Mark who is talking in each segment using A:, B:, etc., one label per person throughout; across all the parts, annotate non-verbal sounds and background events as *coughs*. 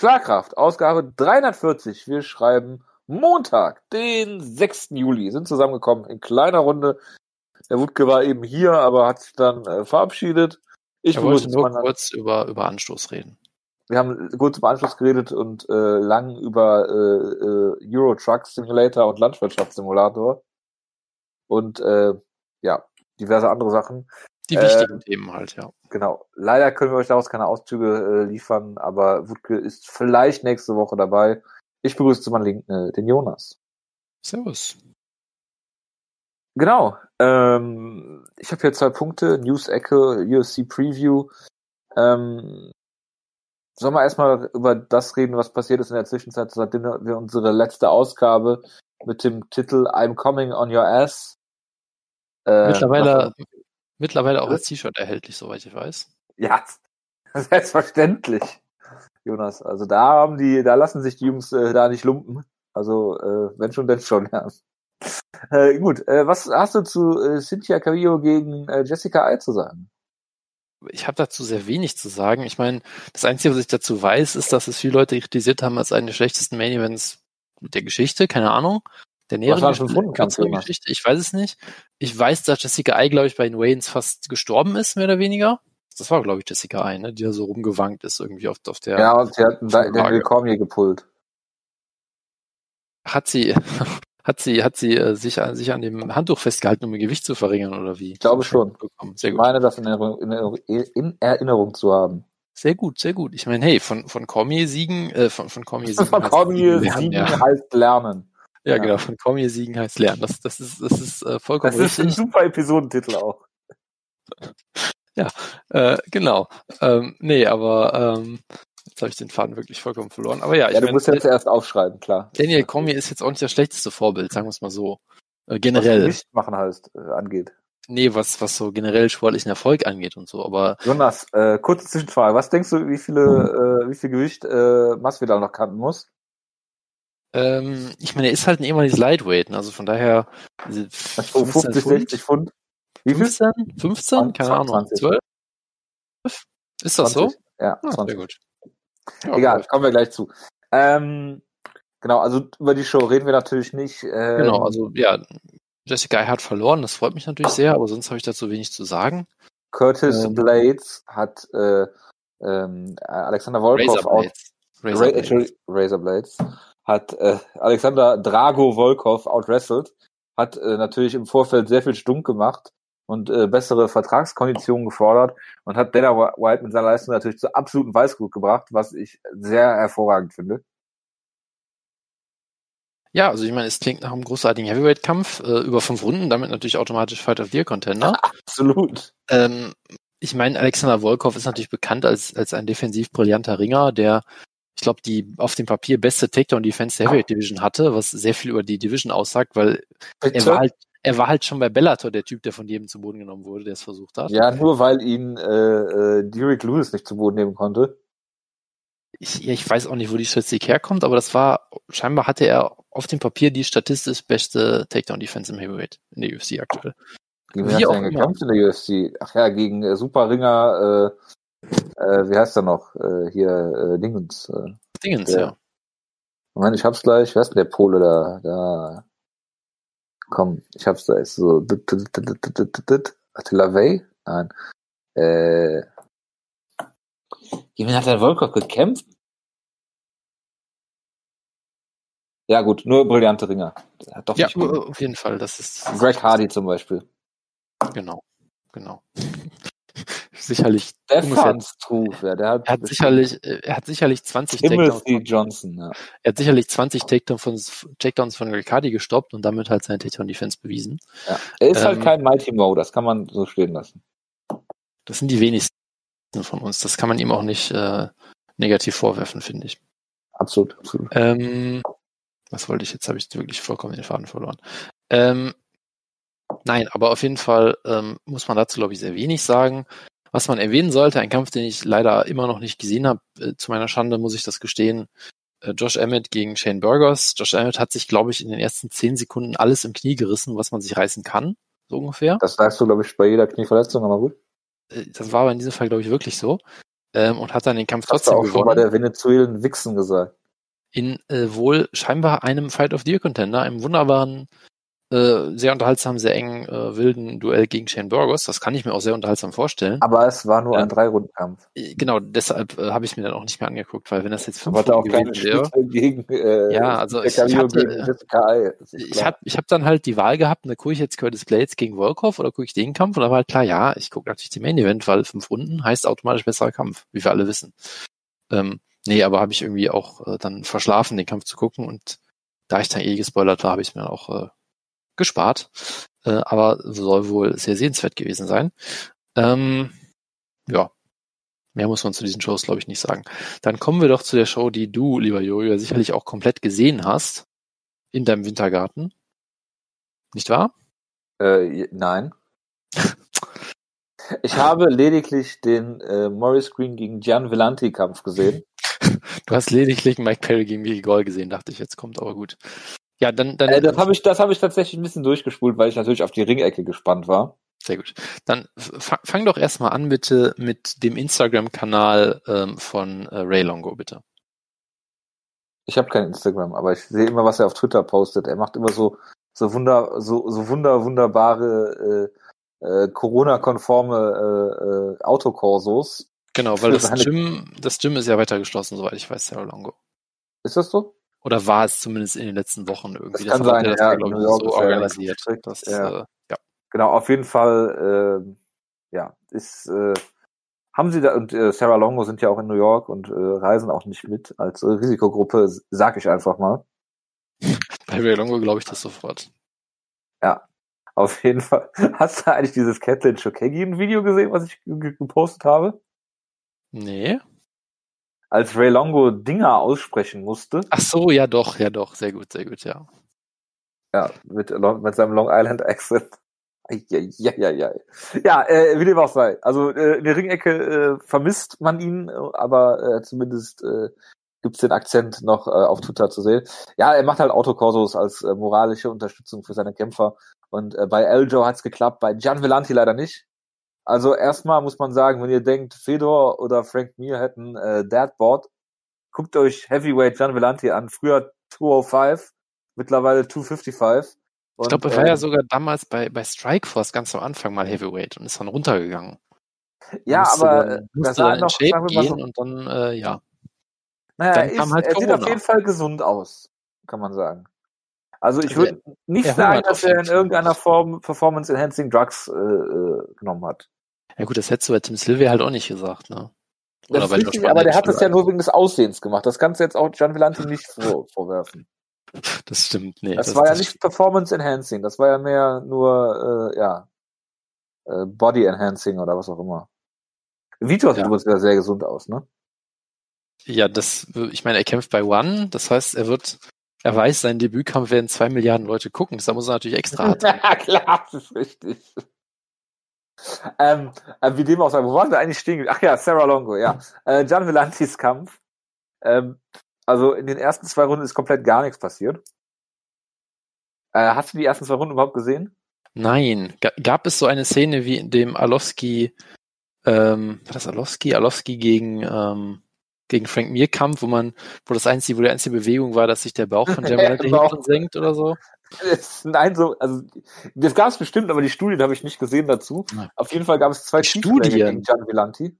A: Schlagkraft, Ausgabe 340. Wir schreiben Montag, den 6. Juli, sind zusammengekommen in kleiner Runde. Der Wutke war eben hier, aber hat sich dann äh, verabschiedet.
B: Ich wollte nur kurz über, über Anstoß reden.
A: Wir haben kurz über Anschluss geredet und äh, lang über äh, äh, Euro Truck Simulator und Landwirtschaftssimulator. Und äh, ja, diverse andere Sachen.
B: Die wichtigen ähm, Themen halt, ja.
A: Genau. Leider können wir euch daraus keine Auszüge äh, liefern, aber Wutke ist vielleicht nächste Woche dabei. Ich begrüße zu meinem Linken äh, den Jonas.
B: Servus.
A: Genau. Ähm, ich habe hier zwei Punkte. News-Ecke, UFC Preview. Ähm, sollen wir erstmal über das reden, was passiert ist in der Zwischenzeit, seitdem wir unsere letzte Ausgabe mit dem Titel I'm Coming on Your Ass.
B: Äh, mittlerweile, mittlerweile auch als T-Shirt erhältlich, soweit ich weiß.
A: Ja, *laughs* selbstverständlich. Jonas. Also da haben die, da lassen sich die Jungs äh, da nicht lumpen. Also äh, wenn schon, denn schon, *laughs* ja. Äh, gut, äh, was hast du zu äh, Cynthia Carillo gegen äh, Jessica Ai zu sagen?
B: Ich habe dazu sehr wenig zu sagen. Ich meine, das Einzige, was ich dazu weiß, ist, dass es viele Leute kritisiert haben als einen der schlechtesten Main Events der Geschichte, keine Ahnung. Der näheren Geschichte, ich weiß es nicht. Ich weiß, dass Jessica Ai, glaube ich, bei den Waynes fast gestorben ist, mehr oder weniger. Das war, glaube ich, Jessica Ai, ne? die da so rumgewankt ist irgendwie auf, auf der.
A: Ja, und sie hat den Cormier gepult.
B: Hat sie, *laughs* hat sie, hat sie äh, sich, sich an dem Handtuch festgehalten, um ihr Gewicht zu verringern, oder wie?
A: Ich glaube schon. Sehr gut. Ich meine, das in Erinnerung, in Erinnerung zu haben.
B: Sehr gut, sehr gut. Ich meine, hey, von, von Cormier siegen, äh, von, von Cormier *laughs*
A: siegen. Von Cormier siegen ja. heißt lernen.
B: Ja, genau, von Cormier siegen heißt lernen. Das, das ist, das ist äh, vollkommen
A: Das ist richtig. ein super Episodentitel auch. *laughs*
B: Ja, äh, genau. Ähm, nee, aber ähm, jetzt habe ich den Faden wirklich vollkommen verloren. Aber ja,
A: ja du mein, musst jetzt erst aufschreiben, klar.
B: Daniel Cormier ist jetzt auch nicht das schlechteste Vorbild, sagen wir es mal so. Äh, generell. Was
A: nicht machen heißt, äh, angeht.
B: Nee, was, was so generell sportlichen Erfolg angeht und so, aber.
A: Jonas, äh, kurze Zwischenfrage. Was denkst du, wie viele, äh, wie viel Gewicht äh, Masvidal noch kannten muss?
B: Ähm, ich meine, er ist halt ein ehemaliges Lightweight, ne? also von daher.
A: Also 50, 60 Pfund.
B: Wie 15? 15? Keine 20, Ahnung. 12? Ist das 20. so?
A: Ja, ah, 20. Sehr gut. Ja, Egal, kommen wir gleich zu. Ähm, genau, also über die Show reden wir natürlich nicht.
B: Ähm, genau, also ja, Jessica hat verloren, das freut mich natürlich sehr, aber sonst habe ich dazu wenig zu sagen.
A: Curtis ähm, Blades hat äh, ähm, Alexander Volkov Razor Blades. Razor, Ra Blades. Razor Blades hat äh, Alexander Drago Volkov outwrestled, hat äh, natürlich im Vorfeld sehr viel stunk gemacht und äh, bessere Vertragskonditionen gefordert und hat Dana White mit seiner Leistung natürlich zu absoluten Weißgut gebracht, was ich sehr hervorragend finde.
B: Ja, also ich meine, es klingt nach einem großartigen Heavyweight-Kampf äh, über fünf Runden, damit natürlich automatisch Fight of the Year Contender. *laughs*
A: Absolut.
B: Ähm, ich meine, Alexander Volkov ist natürlich bekannt als, als ein defensiv brillanter Ringer, der, ich glaube, die auf dem Papier beste Takedown-Defense der Heavyweight Division hatte, was sehr viel über die Division aussagt, weil Bitte? er war halt er war halt schon bei Bellator der Typ, der von jedem zu Boden genommen wurde, der es versucht hat.
A: Ja, nur weil ihn äh, äh, Derek Lewis nicht zu Boden nehmen konnte.
B: Ich, ja, ich weiß auch nicht, wo die Statistik herkommt, aber das war, scheinbar hatte er auf dem Papier die statistisch beste Takedown-Defense im Heavyweight in der UFC aktuell.
A: Gegen wen hat er denn gekämpft in der UFC? Ach ja, gegen äh, Superringer, äh, wie heißt er noch? Äh, hier, äh, Dingens. Äh,
B: Dingens, der, ja.
A: Moment, ich hab's gleich. Wer ist denn der Pole da? Da. Komm, ich hab's da. Ist so. Attila Vey? Nein. Äh. Gegen wen hat der Volkov gekämpft? Ja, gut, nur brillante Ringer.
B: Doch ja, auf jeden Fall. Das ist.
A: Greg Hardy zum Beispiel.
B: Genau, genau. Sicherlich.
A: Stefans Truf, ja, der
B: hat, er hat sicherlich, er hat sicherlich 20
A: Takedowns. Von, Johnson, ja.
B: Er hat sicherlich 20 Takedowns von, Takedowns von Riccardi gestoppt und damit halt seine Takedown-Defense bewiesen.
A: Ja. Er ist halt ähm, halt kein Mighty Mo, das kann man so stehen lassen.
B: Das sind die wenigsten von uns. Das kann man ihm auch nicht äh, negativ vorwerfen, finde ich.
A: Absolut, absolut.
B: Ähm, was wollte ich jetzt? Habe ich wirklich vollkommen den Faden verloren. Ähm, nein, aber auf jeden Fall ähm, muss man dazu, glaube ich, sehr wenig sagen. Was man erwähnen sollte, ein Kampf, den ich leider immer noch nicht gesehen habe, äh, zu meiner Schande muss ich das gestehen, äh, Josh Emmett gegen Shane Burgers. Josh Emmett hat sich, glaube ich, in den ersten zehn Sekunden alles im Knie gerissen, was man sich reißen kann, so ungefähr.
A: Das sagst du, glaube ich, bei jeder Knieverletzung, aber gut.
B: Äh, das war aber in diesem Fall, glaube ich, wirklich so. ähm, und hat dann den Kampf
A: trotzdem gewonnen. Hast du auch gewonnen. schon bei der Venezuelen Wichsen gesagt.
B: In äh, wohl scheinbar einem Fight of the Year Contender, einem wunderbaren äh, sehr unterhaltsam, sehr engen, äh, wilden Duell gegen Shane Burgos. Das kann ich mir auch sehr unterhaltsam vorstellen.
A: Aber es war nur ein Drei-Runden-Kampf.
B: Äh, genau, deshalb äh, habe ich es mir dann auch nicht mehr angeguckt, weil wenn das jetzt
A: fünf Runden gewesen wäre. Gegen,
B: äh, ja, also ich, ich, hatte, ich habe ich hab dann halt die Wahl gehabt, da gucke ich jetzt Curtis Blades gegen Volkov oder gucke ich den Kampf und da war halt klar, ja, ich gucke natürlich den Main Event, weil fünf Runden heißt automatisch besserer Kampf, wie wir alle wissen. Ähm, nee, aber habe ich irgendwie auch äh, dann verschlafen, den Kampf zu gucken und da ich dann eh gespoilert war, habe ich mir auch äh, gespart, äh, aber soll wohl sehr sehenswert gewesen sein. Ähm, ja, mehr muss man zu diesen Shows, glaube ich, nicht sagen. Dann kommen wir doch zu der Show, die du, lieber Jojo, sicherlich auch komplett gesehen hast in deinem Wintergarten. Nicht wahr?
A: Äh, nein. *laughs* ich habe lediglich den äh, Morris Green gegen Gian Villanti Kampf gesehen.
B: Du hast lediglich Mike Perry gegen Mickey Gall gesehen, dachte ich, jetzt kommt aber gut. Ja, dann, dann.
A: Äh, das habe ich, das habe ich tatsächlich ein bisschen durchgespult, weil ich natürlich auf die Ringecke gespannt war.
B: Sehr gut. Dann fang doch erstmal an bitte mit dem Instagram-Kanal ähm, von äh, Ray Longo, bitte.
A: Ich habe kein Instagram, aber ich sehe immer, was er auf Twitter postet. Er macht immer so so wunder so so wunder wunderbare äh, äh, Corona-konforme äh, äh, Autokorsos.
B: Genau, weil das Gym das Gym ist ja weiter geschlossen, soweit ich weiß, Herr Longo.
A: Ist das so?
B: Oder war es zumindest in den letzten Wochen irgendwie?
A: Das, das kann sein, das ja, glaube ich, so organisiert. Das, ja. Äh, ja. Genau, auf jeden Fall, äh, ja, ist, äh, haben sie da, und äh, Sarah Longo sind ja auch in New York und äh, reisen auch nicht mit als äh, Risikogruppe, sag ich einfach mal. *laughs*
B: Bei Ray Longo glaube ich das sofort.
A: Ja, auf jeden Fall. *laughs* Hast du eigentlich dieses Kathleen Shokegi-Video gesehen, was ich gepostet habe?
B: Nee
A: als Ray Longo Dinger aussprechen musste.
B: Ach so, ja doch, ja doch, sehr gut, sehr gut, ja.
A: Ja, mit, mit seinem Long Island Accent. Ja, ja, ja, ja. Ja, äh, wie dem auch sei. Also äh, in der Ringecke äh, vermisst man ihn, aber äh, zumindest äh, gibt's den Akzent noch äh, auf Twitter zu sehen. Ja, er macht halt Autokorsos als äh, moralische Unterstützung für seine Kämpfer. Und äh, bei Eljo hat's geklappt, bei Gian Vellanti leider nicht. Also erstmal muss man sagen, wenn ihr denkt, Fedor oder Frank Mir hätten äh, Deadboard, guckt euch Heavyweight Gian Vellanti an. Früher 205, mittlerweile 255.
B: Und, ich glaube, er war äh, ja sogar damals bei, bei Strikeforce ganz am Anfang mal Heavyweight und ist dann runtergegangen.
A: Ja, aber dann,
B: das war noch Shape gehen so, und dann, äh, ja.
A: Naja, dann ist, halt er sieht auf jeden Fall gesund aus, kann man sagen. Also ich würde nicht sagen, dass er in irgendeiner Form Performance Enhancing Drugs äh, äh, genommen hat.
B: Ja gut, das hättest du bei Tim Sylvia halt auch nicht gesagt, ne?
A: Oder das ist richtig, aber der hat das ja nur wegen des Aussehens gemacht. Das kannst du jetzt auch Gian Villanti nicht *laughs* vor, vorwerfen.
B: Das stimmt, nee.
A: Das, das war ja nicht Performance Enhancing, das war ja mehr nur, äh, ja, äh, Body Enhancing oder was auch immer. Vitor sieht ja. übrigens wieder sehr gesund aus, ne?
B: Ja, das, ich meine, er kämpft bei One, das heißt, er wird, er weiß, sein Debütkampf werden zwei Milliarden Leute gucken, da muss er natürlich extra hart *laughs*
A: Ja, klar, das ist richtig. Ähm, äh, wie dem auch sei, wo waren wir eigentlich stehen? Ach ja, Sarah Longo, ja. Äh, Gian Villantis Kampf. Ähm, also in den ersten zwei Runden ist komplett gar nichts passiert. Äh, hast du die ersten zwei Runden überhaupt gesehen?
B: Nein. G gab es so eine Szene wie in dem Alowski, ähm, war das Alowski? Alowski gegen, ähm, gegen Frank Mir Kampf, wo man, wo das einzige, wo die einzige Bewegung war, dass sich der Bauch von *laughs* Jamal genau. senkt oder so?
A: Nein, so, also das gab es bestimmt, aber die Studien habe ich nicht gesehen dazu. Ja. Auf jeden Fall gab es zwei
B: Studien gegen
A: Gian Villanti.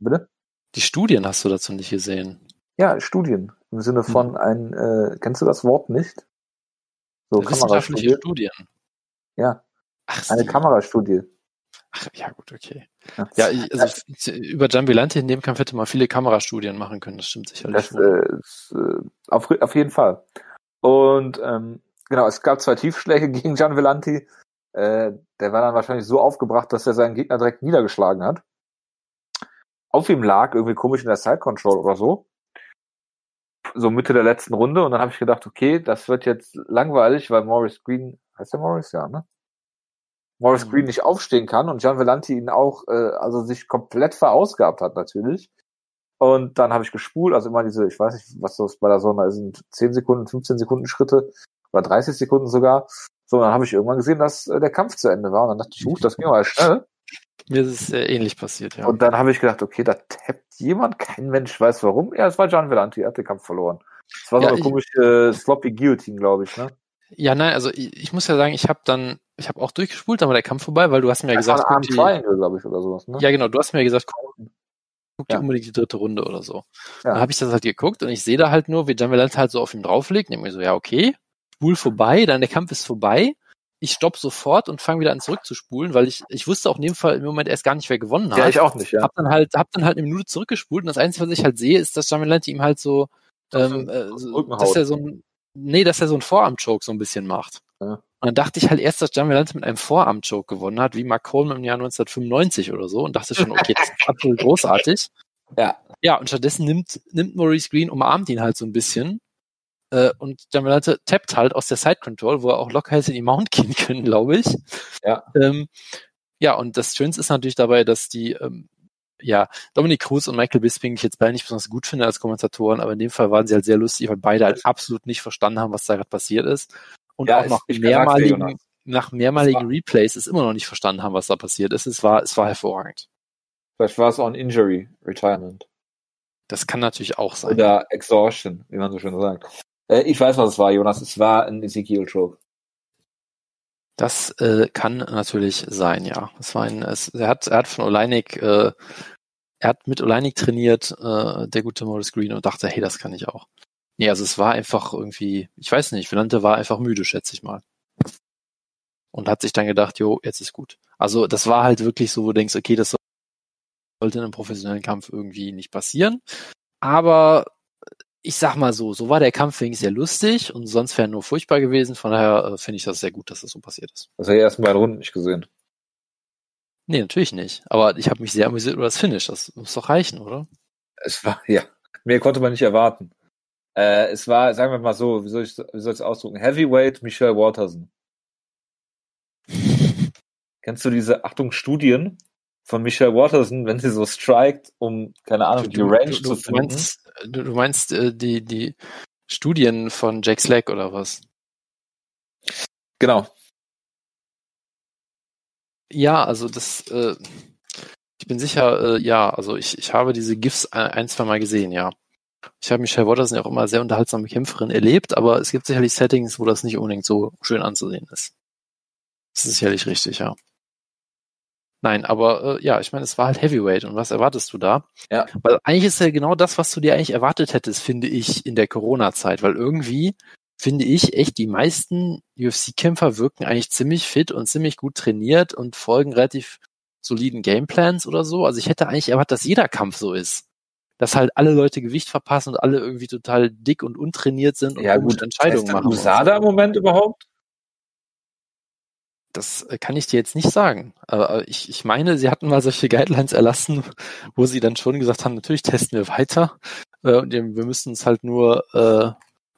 B: Bitte? Die Studien hast du dazu nicht gesehen.
A: Ja, Studien. Im Sinne hm. von hm. ein, äh, kennst du das Wort nicht?
B: So Kamerastudie. Studien.
A: Ja. Ach, eine Kamerastudie.
B: Ach, ja, gut, okay. Ja, ja also über Jambilante in dem Kampf hätte man viele Kamerastudien machen können, das stimmt sicherlich.
A: Das, äh, ist, äh, auf, auf jeden Fall. Und ähm, genau, es gab zwei Tiefschläge *laughs* gegen Gian Villanti. Äh, der war dann wahrscheinlich so aufgebracht, dass er seinen Gegner direkt niedergeschlagen hat. Auf ihm lag irgendwie komisch in der Side Control oder so. So Mitte der letzten Runde. Und dann habe ich gedacht, okay, das wird jetzt langweilig, weil Morris Green, heißt der Morris? Ja, ne? Morris mhm. Green nicht aufstehen kann und Gian Villanti ihn auch, äh, also sich komplett verausgabt hat natürlich. Und dann habe ich gespult, also immer diese, ich weiß nicht, was das bei der Sonne sind, 10 Sekunden, 15 Sekunden Schritte oder 30 Sekunden sogar. So, dann habe ich irgendwann gesehen, dass äh, der Kampf zu Ende war. Und dann dachte ich, huch, das ging mal schnell.
B: Mir ist es sehr ähnlich passiert, ja.
A: Und dann habe ich gedacht, okay, da tappt jemand, kein Mensch weiß warum. Ja, es war John Vellanti, er hat den Kampf verloren. Das war so ja, eine komische Sloppy Guillotine, glaube ich, ne?
B: Ja, nein, also ich, ich muss ja sagen, ich habe dann, ich habe auch durchgespult, dann war der Kampf vorbei, weil du hast mir ja gesagt,
A: guck die, glaube ich, oder sowas, ne?
B: Ja, genau, du hast mir ja gesagt, guck, guck ja. dir unbedingt die dritte Runde oder so. Ja. Dann habe ich das halt geguckt und ich sehe da halt nur, wie John Vellanti halt so auf ihm drauflegt, und ich mir so, ja, okay, spul vorbei, dann der Kampf ist vorbei ich stopp sofort und fange wieder an zurückzuspulen, weil ich, ich wusste auch in dem Fall im Moment erst gar nicht, wer gewonnen hat.
A: Ja, ich auch nicht, ja.
B: Hab dann halt, hab dann halt eine Minute zurückgespult und das Einzige, was ich halt sehe, ist, dass Jamelante ihm halt so, ähm, äh, so dass er so ein, nee, dass er so einen Vorarm-Choke so ein bisschen macht. Ja. Und dann dachte ich halt erst, dass Jamelante mit einem Vorarm-Choke gewonnen hat, wie Mark Coleman im Jahr 1995 oder so und dachte schon, okay, das ist absolut großartig. *laughs* Ja. Ja, und stattdessen nimmt, nimmt Maurice Green, umarmt ihn halt so ein bisschen äh, und Jamalante tappt halt aus der Side Control, wo er auch locker hätte in die Mount gehen *laughs* können, glaube ich. Ja. Ähm, ja, und das Schönste ist natürlich dabei, dass die, ähm, ja, Dominic Cruz und Michael Bisping ich jetzt beide nicht besonders gut finde als Kommentatoren, aber in dem Fall waren sie halt sehr lustig, weil beide halt absolut nicht verstanden haben, was da gerade passiert ist. Und ja, auch nach mehrmaligen, nach mehrmaligen Replays es immer noch nicht verstanden haben, was da passiert ist. Es war, es war hervorragend.
A: Vielleicht war es auch ein Injury Retirement.
B: Das kann natürlich auch sein.
A: Oder Exhaustion, wie man so schön sagt. Äh, ich weiß, was es war, Jonas. Es war ein Ezekiel Choke.
B: Das äh, kann natürlich sein, ja. Es war ein, es, er hat, er hat von Oleinik, äh, er hat mit Oleinik trainiert, äh, der gute Morris Green und dachte, hey, das kann ich auch. Nee, also es war einfach irgendwie, ich weiß nicht, Velante war einfach müde, schätze ich mal. Und hat sich dann gedacht, jo, jetzt ist gut. Also das war halt wirklich so, wo du denkst, okay, das sollte in einem professionellen Kampf irgendwie nicht passieren. Aber ich sag mal so, so war der Kampf wenigstens sehr lustig und sonst wäre er nur furchtbar gewesen. Von daher äh, finde ich das sehr gut, dass das so passiert ist.
A: Das habe ich erst mal Runden nicht gesehen.
B: Nee, natürlich nicht. Aber ich habe mich sehr amüsiert über das Finish. Das muss doch reichen, oder?
A: Es war, *laughs* ja. Mehr konnte man nicht erwarten. Äh, es war, sagen wir mal so, wie soll ich wie soll ich es ausdrücken? Heavyweight Michelle Waterson. *laughs* Kennst du diese, Achtung, Studien von Michelle Waterson, wenn sie so strikt, um, keine Ahnung, die Range du, du, zu finden?
B: Du meinst, du meinst äh, die, die Studien von Jack Slack oder was?
A: Genau.
B: Ja, also das, äh, ich bin sicher, äh, ja, also ich, ich habe diese GIFs ein, zwei Mal gesehen, ja. Ich habe Michelle Watterson ja auch immer sehr unterhaltsame Kämpferin erlebt, aber es gibt sicherlich Settings, wo das nicht unbedingt so schön anzusehen ist. Das ist sicherlich richtig, ja. Nein, aber äh, ja, ich meine, es war halt Heavyweight und was erwartest du da? Ja. Weil eigentlich ist ja genau das, was du dir eigentlich erwartet hättest, finde ich, in der Corona-Zeit, weil irgendwie finde ich echt, die meisten UFC-Kämpfer wirken eigentlich ziemlich fit und ziemlich gut trainiert und folgen relativ soliden Gameplans oder so. Also ich hätte eigentlich erwartet, dass jeder Kampf so ist. Dass halt alle Leute Gewicht verpassen und alle irgendwie total dick und untrainiert sind und
A: ja, gut. Entscheidungen machen. USADA so. im Moment überhaupt?
B: Das äh, kann ich dir jetzt nicht sagen. Aber ich, ich meine, sie hatten mal solche Guidelines erlassen, wo sie dann schon gesagt haben, natürlich testen wir weiter. Äh, und wir müssen uns halt nur, äh,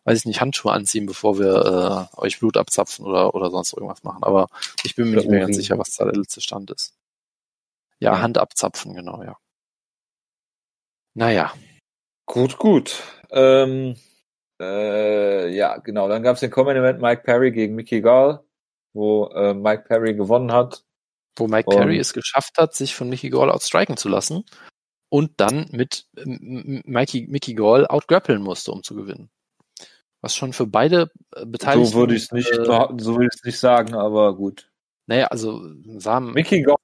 B: weiß ich nicht, Handschuhe anziehen, bevor wir äh, euch Blut abzapfen oder, oder sonst irgendwas machen. Aber ich bin mir nicht mehr ganz sicher, was da der letzte Stand ist. Ja, ja. Hand abzapfen, genau, ja. Naja.
A: Gut, gut. Ähm, äh, ja, genau. Dann gab es den Common Event Mike Perry gegen Mickey Gall wo äh, Mike Perry gewonnen hat.
B: Wo Mike und Perry es geschafft hat, sich von Mickey Gall outstriken zu lassen und dann mit Mikey, Mickey Gall outgrappeln musste, um zu gewinnen. Was schon für beide äh, Beteiligten...
A: So würde ich es nicht, äh, so ich nicht sagen, aber gut.
B: Naja, also Samen...
A: Mickey Gall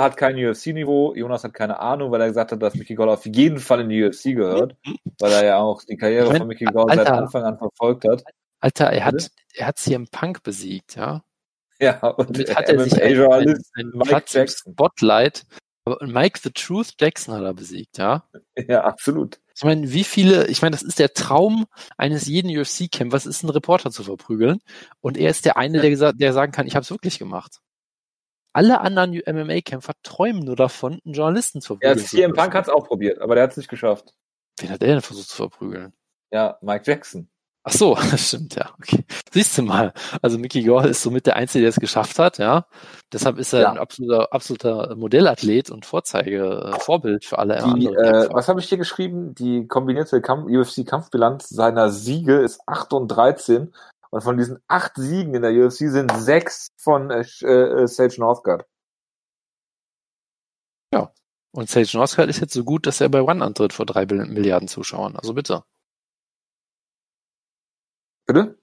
A: hat kein UFC-Niveau, Jonas hat keine Ahnung, weil er gesagt hat, dass Mickey Gall auf jeden Fall in die UFC gehört, weil er ja auch die Karriere von Mickey Gall Alter, seit Anfang an verfolgt hat.
B: Alter, er hat, er hat CM Punk besiegt, ja.
A: Ja, und
B: damit hat er sich einen, einen, einen Platz im Spotlight. Aber Mike the Truth Jackson hat er besiegt, ja.
A: Ja, absolut.
B: Ich meine, wie viele, ich meine, das ist der Traum eines jeden UFC-Campers, ist ein Reporter zu verprügeln. Und er ist der eine, der, gesagt, der sagen kann, ich habe es wirklich gemacht. Alle anderen MMA-Kämpfer träumen nur davon, einen Journalisten zu
A: verprügeln. Ja, CM Punk hat es auch probiert, aber der hat es nicht geschafft.
B: Wen hat er denn versucht zu verprügeln?
A: Ja, Mike Jackson.
B: Ach so, *laughs* das stimmt, ja. Okay. Siehst du mal. Also Mickey Gore ist somit der Einzige, der es geschafft hat, ja. Deshalb ist er ja. ein absoluter, absoluter Modellathlet und Vorzeige, äh, Vorbild für alle
A: die, äh, Was habe ich hier geschrieben? Die kombinierte UFC-Kampfbilanz seiner Siege ist 8 und 13. Und von diesen acht Siegen in der UFC sind sechs von äh, äh, Sage Northcutt.
B: Ja. Und Sage Northcutt ist jetzt so gut, dass er bei One antritt vor drei Milliarden Zuschauern. Also bitte.
A: Bitte?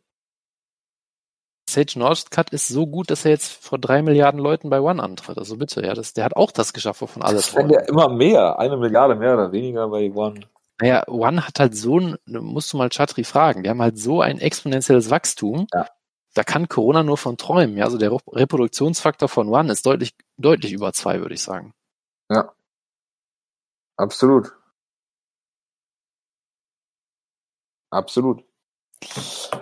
B: Sage Northcutt ist so gut, dass er jetzt vor drei Milliarden Leuten bei One antritt. Also bitte, ja, das, der hat auch das geschafft, wovon alle
A: Das ja immer mehr. Eine Milliarde mehr oder weniger bei One.
B: Naja, One hat halt so ein, musst du mal Chatri fragen, die haben halt so ein exponentielles Wachstum. Ja. Da kann Corona nur von träumen. Ja, also der Reproduktionsfaktor von One ist deutlich, deutlich über zwei, würde ich sagen.
A: Ja. Absolut. Absolut.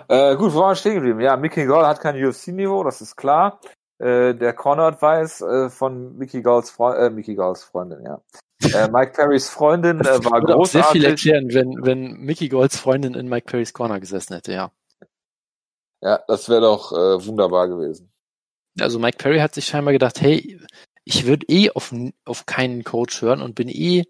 A: Äh, gut, wo waren wir stehen geblieben? Ja, Mickey Gall hat kein UFC-Niveau, das ist klar. Äh, der Corner weiß äh, von Mickey Galls, Freund, äh, Mickey Galls Freundin, ja. Äh, Mike Perrys Freundin äh, war großartig. Auch sehr viel
B: erklären, wenn, wenn Mickey Galls Freundin in Mike Perrys Corner gesessen hätte, ja.
A: Ja, das wäre doch äh, wunderbar gewesen.
B: Also Mike Perry hat sich scheinbar gedacht, hey, ich würde eh auf, auf keinen Coach hören und bin eh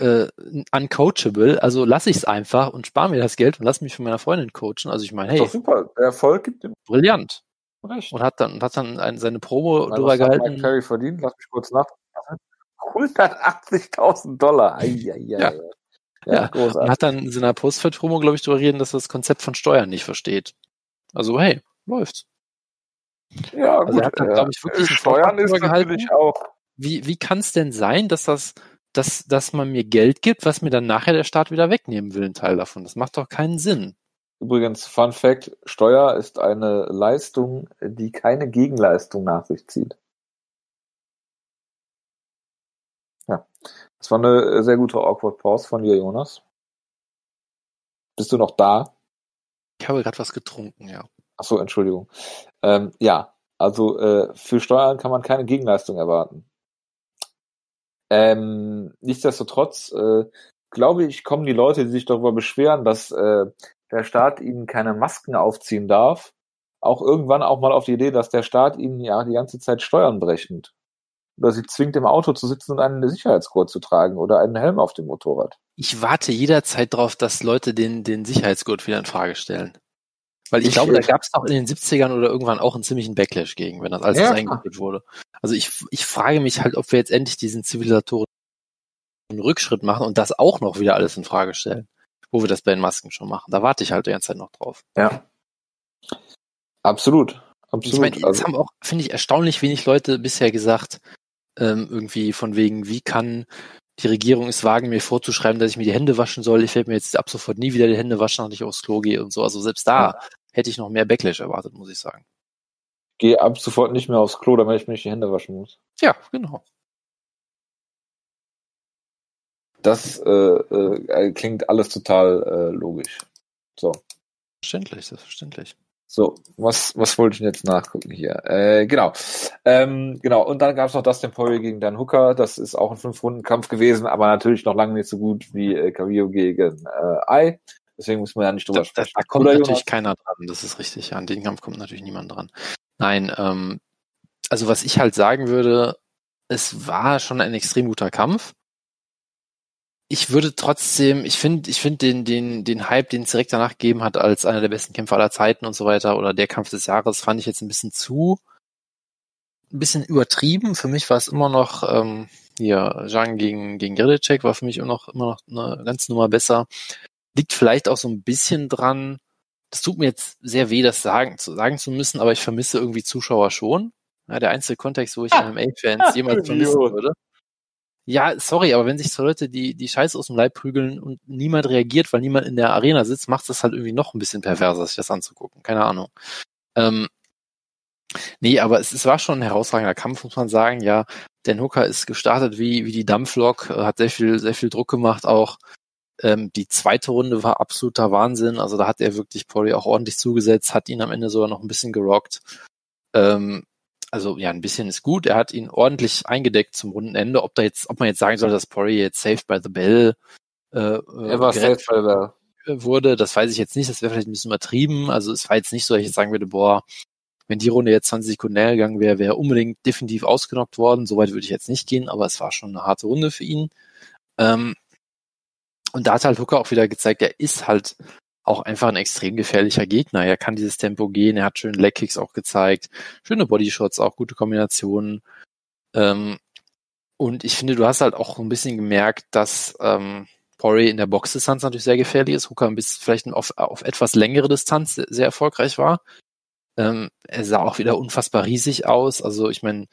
B: äh, uncoachable, also lasse ich es einfach und spare mir das Geld und lass mich von meiner Freundin coachen. Also ich meine, hey. Doch
A: super, der Erfolg gibt ihm.
B: Brillant. Recht. Und hat dann, und hat dann ein, seine Promo Nein, drüber gehalten. Hat
A: Mike Perry verdient, lass mich kurz nach. 180.000 Dollar. Ai, ai,
B: ai, ja. Ja, ja. Großartig. und hat dann in seiner Postfeld-Promo, glaube ich, darüber reden, dass er das Konzept von Steuern nicht versteht. Also, hey, läuft's.
A: Ja, also gut. Er hat,
B: glaube ich, wirklich
A: Steuern ist natürlich auch.
B: Wie, wie kann es denn sein, dass das dass, dass man mir Geld gibt, was mir dann nachher der Staat wieder wegnehmen will, ein Teil davon. Das macht doch keinen Sinn.
A: Übrigens, Fun Fact, Steuer ist eine Leistung, die keine Gegenleistung nach sich zieht. Ja, das war eine sehr gute Awkward Pause von dir, Jonas. Bist du noch da?
B: Ich habe gerade was getrunken, ja.
A: Ach so, Entschuldigung. Ähm, ja, also äh, für Steuern kann man keine Gegenleistung erwarten. Ähm, nichtsdestotrotz äh, glaube ich, kommen die Leute, die sich darüber beschweren, dass äh, der Staat ihnen keine Masken aufziehen darf, auch irgendwann auch mal auf die Idee, dass der Staat ihnen ja die ganze Zeit Steuern berechnet. Oder sie zwingt im Auto zu sitzen und einen Sicherheitsgurt zu tragen oder einen Helm auf dem Motorrad.
B: Ich warte jederzeit darauf, dass Leute den, den Sicherheitsgurt wieder in Frage stellen. Weil ich, ich glaube, da gab es doch in den 70ern oder irgendwann auch einen ziemlichen Backlash gegen, wenn das alles ja. eingeführt wurde. Also ich, ich frage mich halt, ob wir jetzt endlich diesen zivilisatorischen Rückschritt machen und das auch noch wieder alles in Frage stellen. Wo wir das bei den Masken schon machen. Da warte ich halt die ganze Zeit noch drauf.
A: Ja. Absolut. Absolut.
B: Ich meine, also, haben auch, finde ich, erstaunlich wenig Leute bisher gesagt, ähm, irgendwie von wegen, wie kann die Regierung es wagen, mir vorzuschreiben, dass ich mir die Hände waschen soll. Ich werde mir jetzt ab sofort nie wieder die Hände waschen, nachdem ich aufs Klo gehe und so. Also selbst da ja hätte ich noch mehr Backlash erwartet, muss ich sagen.
A: Gehe ab sofort nicht mehr aufs Klo, damit ich mir nicht die Hände waschen muss.
B: Ja, genau.
A: Das äh, äh, klingt alles total äh, logisch. So.
B: Verständlich, selbstverständlich.
A: So, was, was wollte ich denn jetzt nachgucken hier? Äh, genau. Ähm, genau, und dann gab es noch Dustin Poirier gegen Dan Hooker. Das ist auch ein Fünf-Runden-Kampf gewesen, aber natürlich noch lange nicht so gut wie äh, Carrillo gegen äh, Ai. Deswegen muss man ja nicht drüber da,
B: sprechen. Da, da kommt Oder natürlich keiner dran, das ist richtig. An den Kampf kommt natürlich niemand dran. Nein, ähm, also was ich halt sagen würde, es war schon ein extrem guter Kampf. Ich würde trotzdem, ich finde, ich finde den, den, den Hype, den es direkt danach gegeben hat, als einer der besten Kämpfer aller Zeiten und so weiter, oder der Kampf des Jahres, fand ich jetzt ein bisschen zu, ein bisschen übertrieben. Für mich war es immer noch, ähm, hier, Zhang gegen, gegen Gridicek war für mich immer noch, immer noch eine ganz Nummer besser. Liegt vielleicht auch so ein bisschen dran, das tut mir jetzt sehr weh, das sagen zu, sagen zu müssen, aber ich vermisse irgendwie Zuschauer schon. Ja, der einzige Kontext, wo ich ah, MMA-Fans ah, jemals vermissen würde. Ja, sorry, aber wenn sich so Leute die, die Scheiße aus dem Leib prügeln und niemand reagiert, weil niemand in der Arena sitzt, macht das halt irgendwie noch ein bisschen perverser, sich das anzugucken. Keine Ahnung. Ähm, nee, aber es, es war schon ein herausragender Kampf, muss man sagen. Ja, Dan Hooker ist gestartet wie, wie die Dampflok, hat sehr viel, sehr viel Druck gemacht auch. Ähm, die zweite Runde war absoluter Wahnsinn. Also da hat er wirklich Poirier auch ordentlich zugesetzt, hat ihn am Ende sogar noch ein bisschen gerockt. Ähm, also ja, ein bisschen ist gut. Er hat ihn ordentlich eingedeckt zum Rundenende. Ob da jetzt, ob man jetzt sagen soll, dass Poirier jetzt saved by the bell
A: äh, er war saved by the bell
B: wurde, das weiß ich jetzt nicht. Das wäre vielleicht ein bisschen übertrieben. Also es war jetzt nicht so, dass ich jetzt sagen würde, boah, wenn die Runde jetzt 20 Sekunden näher gegangen wäre, wäre unbedingt definitiv ausgenockt worden. Soweit würde ich jetzt nicht gehen, aber es war schon eine harte Runde für ihn. Ähm, und da hat halt Hooker auch wieder gezeigt, er ist halt auch einfach ein extrem gefährlicher Gegner. Er kann dieses Tempo gehen, er hat schöne Leckkicks auch gezeigt, schöne Bodyshots, auch gute Kombinationen. Ähm, und ich finde, du hast halt auch ein bisschen gemerkt, dass ähm, Poirier in der Boxdistanz natürlich sehr gefährlich ist, Hooker bisschen vielleicht auf, auf etwas längere Distanz sehr, sehr erfolgreich war. Ähm, er sah auch wieder unfassbar riesig aus. Also ich meine,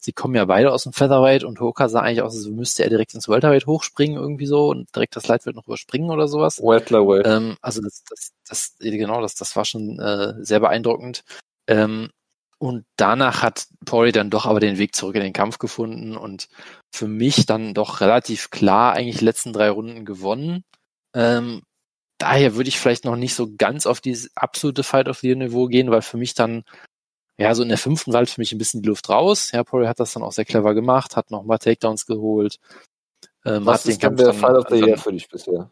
B: sie kommen ja beide aus dem Featherweight und Hooker sah eigentlich aus, als müsste er direkt ins Welterweight hochspringen irgendwie so und direkt das Lightweight noch überspringen oder sowas.
A: Welterweight.
B: Ähm, also das, das, das, genau, das, das war schon äh, sehr beeindruckend. Ähm, und danach hat Poirier dann doch aber den Weg zurück in den Kampf gefunden und für mich dann doch relativ klar eigentlich die letzten drei Runden gewonnen. Ähm, daher würde ich vielleicht noch nicht so ganz auf dieses absolute Fight of the Year Niveau gehen, weil für mich dann, ja, so in der fünften war für mich ein bisschen die Luft raus. Ja, Poirier hat das dann auch sehr clever gemacht, hat nochmal Takedowns geholt.
A: Ähm, Was ist den Kampf der Fight of the Year für dich bisher?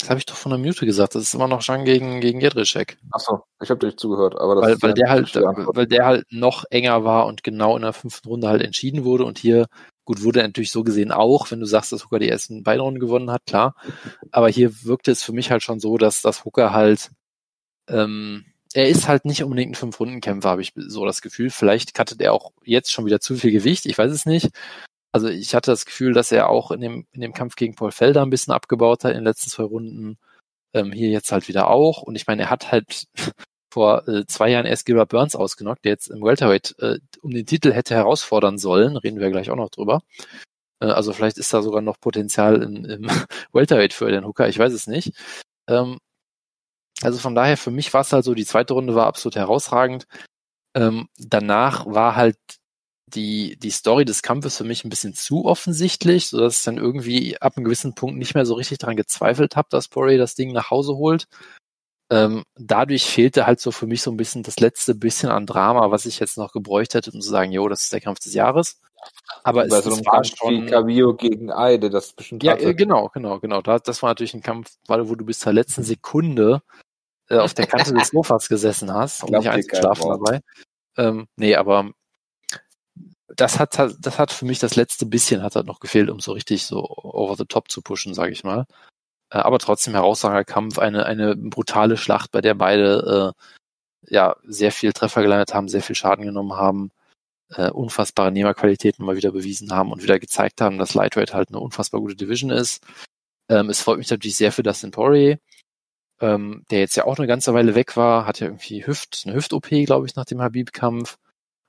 B: Das habe ich doch von der Minute gesagt. Das ist immer noch Zhang gegen, gegen Jedrzejczyk.
A: Achso, ich habe dir zugehört. Aber
B: das weil, weil, der halt, weil der halt noch enger war und genau in der fünften Runde halt entschieden wurde. Und hier, gut, wurde natürlich so gesehen auch, wenn du sagst, dass Hooker die ersten beiden Runden gewonnen hat, klar. Aber hier wirkte es für mich halt schon so, dass das Hooker halt, ähm, er ist halt nicht unbedingt ein Fünf-Runden-Kämpfer, habe ich so das Gefühl. Vielleicht cuttet er auch jetzt schon wieder zu viel Gewicht, ich weiß es nicht. Also ich hatte das Gefühl, dass er auch in dem, in dem Kampf gegen Paul Felder ein bisschen abgebaut hat in den letzten zwei Runden. Ähm, hier jetzt halt wieder auch. Und ich meine, er hat halt *laughs* vor äh, zwei Jahren erst Gilbert Burns ausgenockt, der jetzt im Welterweight äh, um den Titel hätte herausfordern sollen. Reden wir gleich auch noch drüber. Äh, also vielleicht ist da sogar noch Potenzial im, im *laughs* Welterweight für den Hooker, ich weiß es nicht. Ähm, also von daher, für mich war es halt so, die zweite Runde war absolut herausragend. Ähm, danach war halt die, die Story des Kampfes für mich ein bisschen zu offensichtlich, so dass ich dann irgendwie ab einem gewissen Punkt nicht mehr so richtig daran gezweifelt habe, dass Poirier das Ding nach Hause holt. Ähm, dadurch fehlte halt so für mich so ein bisschen das letzte bisschen an Drama, was ich jetzt noch gebräucht hätte, um zu sagen, jo, das ist der Kampf des Jahres.
A: Aber es, so es war Kampf schon wie Cabio gegen Eide, das bestimmt
B: Ja, hatte. genau, genau, genau. Das, das war natürlich ein Kampf, wo du bis zur letzten Sekunde äh, auf der Kante des Sofas gesessen hast und nicht eingeschlafen dabei. Ähm, nee, aber das hat, das hat für mich das letzte bisschen hat halt noch gefehlt, um so richtig so over the top zu pushen, sage ich mal. Äh, aber trotzdem herausragender Kampf, eine, eine brutale Schlacht, bei der beide äh, ja sehr viel Treffer gelandet haben, sehr viel Schaden genommen haben, äh, unfassbare Nehmerqualitäten mal wieder bewiesen haben und wieder gezeigt haben, dass Lightweight halt eine unfassbar gute Division ist. Ähm, es freut mich natürlich sehr für Dustin Poirier, ähm, der jetzt ja auch eine ganze Weile weg war, hat ja irgendwie Hüft, eine Hüft-OP, glaube ich, nach dem Habib-Kampf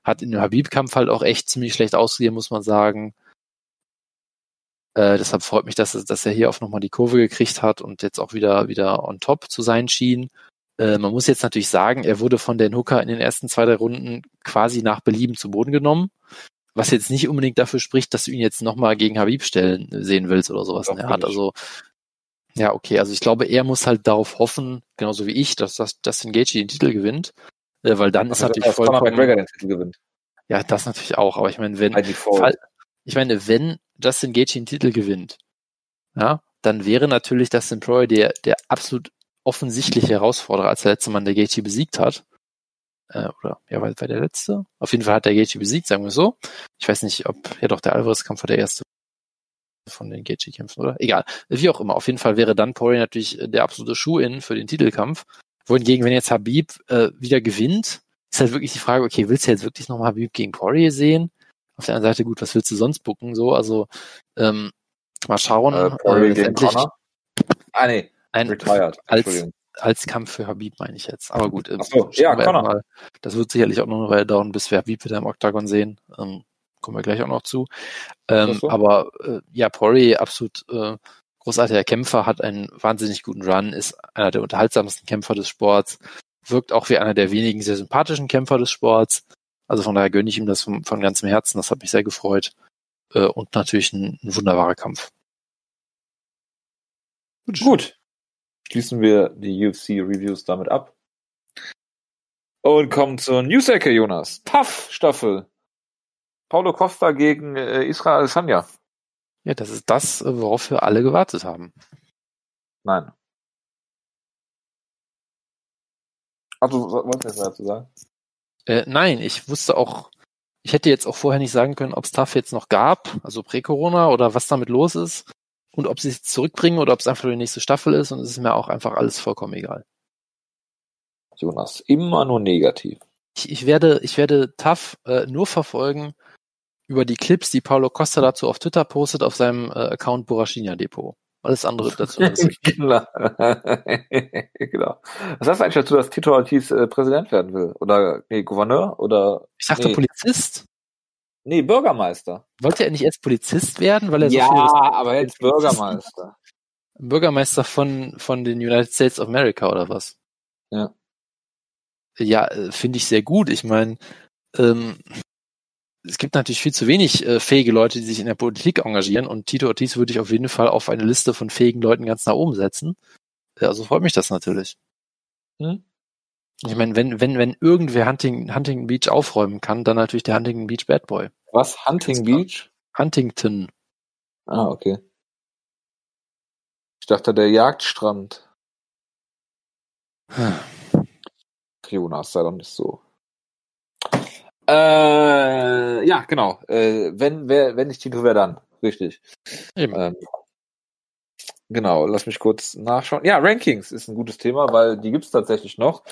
B: hat in dem Habib-Kampf halt auch echt ziemlich schlecht ausgesehen, muss man sagen. Äh, deshalb freut mich, dass, dass er hier auch nochmal die Kurve gekriegt hat und jetzt auch wieder, wieder on top zu sein schien. Äh, man muss jetzt natürlich sagen, er wurde von Dan Hooker in den ersten zwei, drei Runden quasi nach Belieben zu Boden genommen. Was jetzt nicht unbedingt dafür spricht, dass du ihn jetzt nochmal gegen Habib stellen sehen willst oder sowas. er hat also, ja, okay, also ich glaube, er muss halt darauf hoffen, genauso wie ich, dass das, dass Engage den Titel gewinnt. Äh, weil dann also ist natürlich vollkommen... Conor McGregor den Titel gewinnt. Ja, das natürlich auch. Aber ich meine, wenn... Fall, ich meine, wenn Justin Gaethje den Titel gewinnt, ja, dann wäre natürlich Dustin Poirier der, der absolut offensichtliche Herausforderer, als der letzte Mann, der Gaethje besiegt hat. Äh, oder, ja, war, war der letzte? Auf jeden Fall hat der Gaethje besiegt, sagen wir so. Ich weiß nicht, ob, ja doch, der Alvarez-Kampf war der erste von den Gaethje-Kämpfen, oder? Egal. Wie auch immer. Auf jeden Fall wäre dann Poirier natürlich der absolute Schuh-In für den Titelkampf. Wohingegen, wenn jetzt Habib äh, wieder gewinnt, ist halt wirklich die Frage, okay, willst du jetzt wirklich nochmal Habib gegen Poirier sehen? Auf der anderen Seite, gut, was willst du sonst bucken? So, also ähm, mal schauen. Äh, Poirier äh, gegen Connor? Ah, nee, ein, retired. Als, als Kampf für Habib meine ich jetzt. Aber gut,
A: Ach so, ja, Connor. Mal.
B: Das wird sicherlich auch noch eine Weile dauern, bis wir Habib wieder im Oktagon sehen. Ähm, kommen wir gleich auch noch zu. Ähm, so? Aber äh, ja, Poirier absolut äh, großartiger Kämpfer, hat einen wahnsinnig guten Run, ist einer der unterhaltsamsten Kämpfer des Sports, wirkt auch wie einer der wenigen sehr sympathischen Kämpfer des Sports. Also von daher gönne ich ihm das von, von ganzem Herzen, das hat mich sehr gefreut. Äh, und natürlich ein, ein wunderbarer Kampf.
A: Gut. Schließen wir die UFC-Reviews damit ab. Und kommen zur News-Ecke, Jonas. Tough Staffel. Paulo Costa gegen äh, Israel Sanja.
B: Ja, das ist das, worauf wir alle gewartet haben.
A: Nein. Also, was du dazu sagen?
B: Äh, nein, ich wusste auch, ich hätte jetzt auch vorher nicht sagen können, ob es TAF jetzt noch gab, also Prä-Corona oder was damit los ist und ob sie es zurückbringen oder ob es einfach die nächste Staffel ist und es ist mir auch einfach alles vollkommen egal.
A: Jonas, immer nur negativ.
B: Ich, ich werde, ich werde TAF äh, nur verfolgen, über die Clips, die Paulo Costa dazu auf Twitter postet, auf seinem äh, Account Borrachina Depot. Alles andere dazu. *laughs*
A: genau. *laughs* genau. Was sagst du eigentlich dazu, dass Tito Ortiz äh, Präsident werden will? Oder nee, Gouverneur? Oder
B: ich dachte
A: nee.
B: Polizist.
A: Nee, Bürgermeister.
B: Wollte er nicht erst Polizist werden, weil er
A: ja,
B: so viel
A: aber jetzt Bürgermeister.
B: Bürgermeister von von den United States of America oder was?
A: Ja.
B: Ja, äh, finde ich sehr gut. Ich meine, ähm, es gibt natürlich viel zu wenig äh, fähige Leute, die sich in der Politik engagieren und Tito Ortiz würde ich auf jeden Fall auf eine Liste von fähigen Leuten ganz nach oben setzen. Also freut mich das natürlich. Hm? Ich meine, wenn, wenn, wenn irgendwer Hunting, Huntington Beach aufräumen kann, dann natürlich der Huntington Beach Bad Boy.
A: Was? Hunting Beach?
B: Huntington.
A: Ah, okay. Ich dachte, der Jagdstrand. Hm. Jonas, sei doch nicht so. Äh, ja, genau. Äh, wenn, wer, wenn nicht Tito, wer dann? Richtig.
B: Eben. Ähm,
A: genau, lass mich kurz nachschauen. Ja, Rankings ist ein gutes Thema, weil die gibt's tatsächlich noch.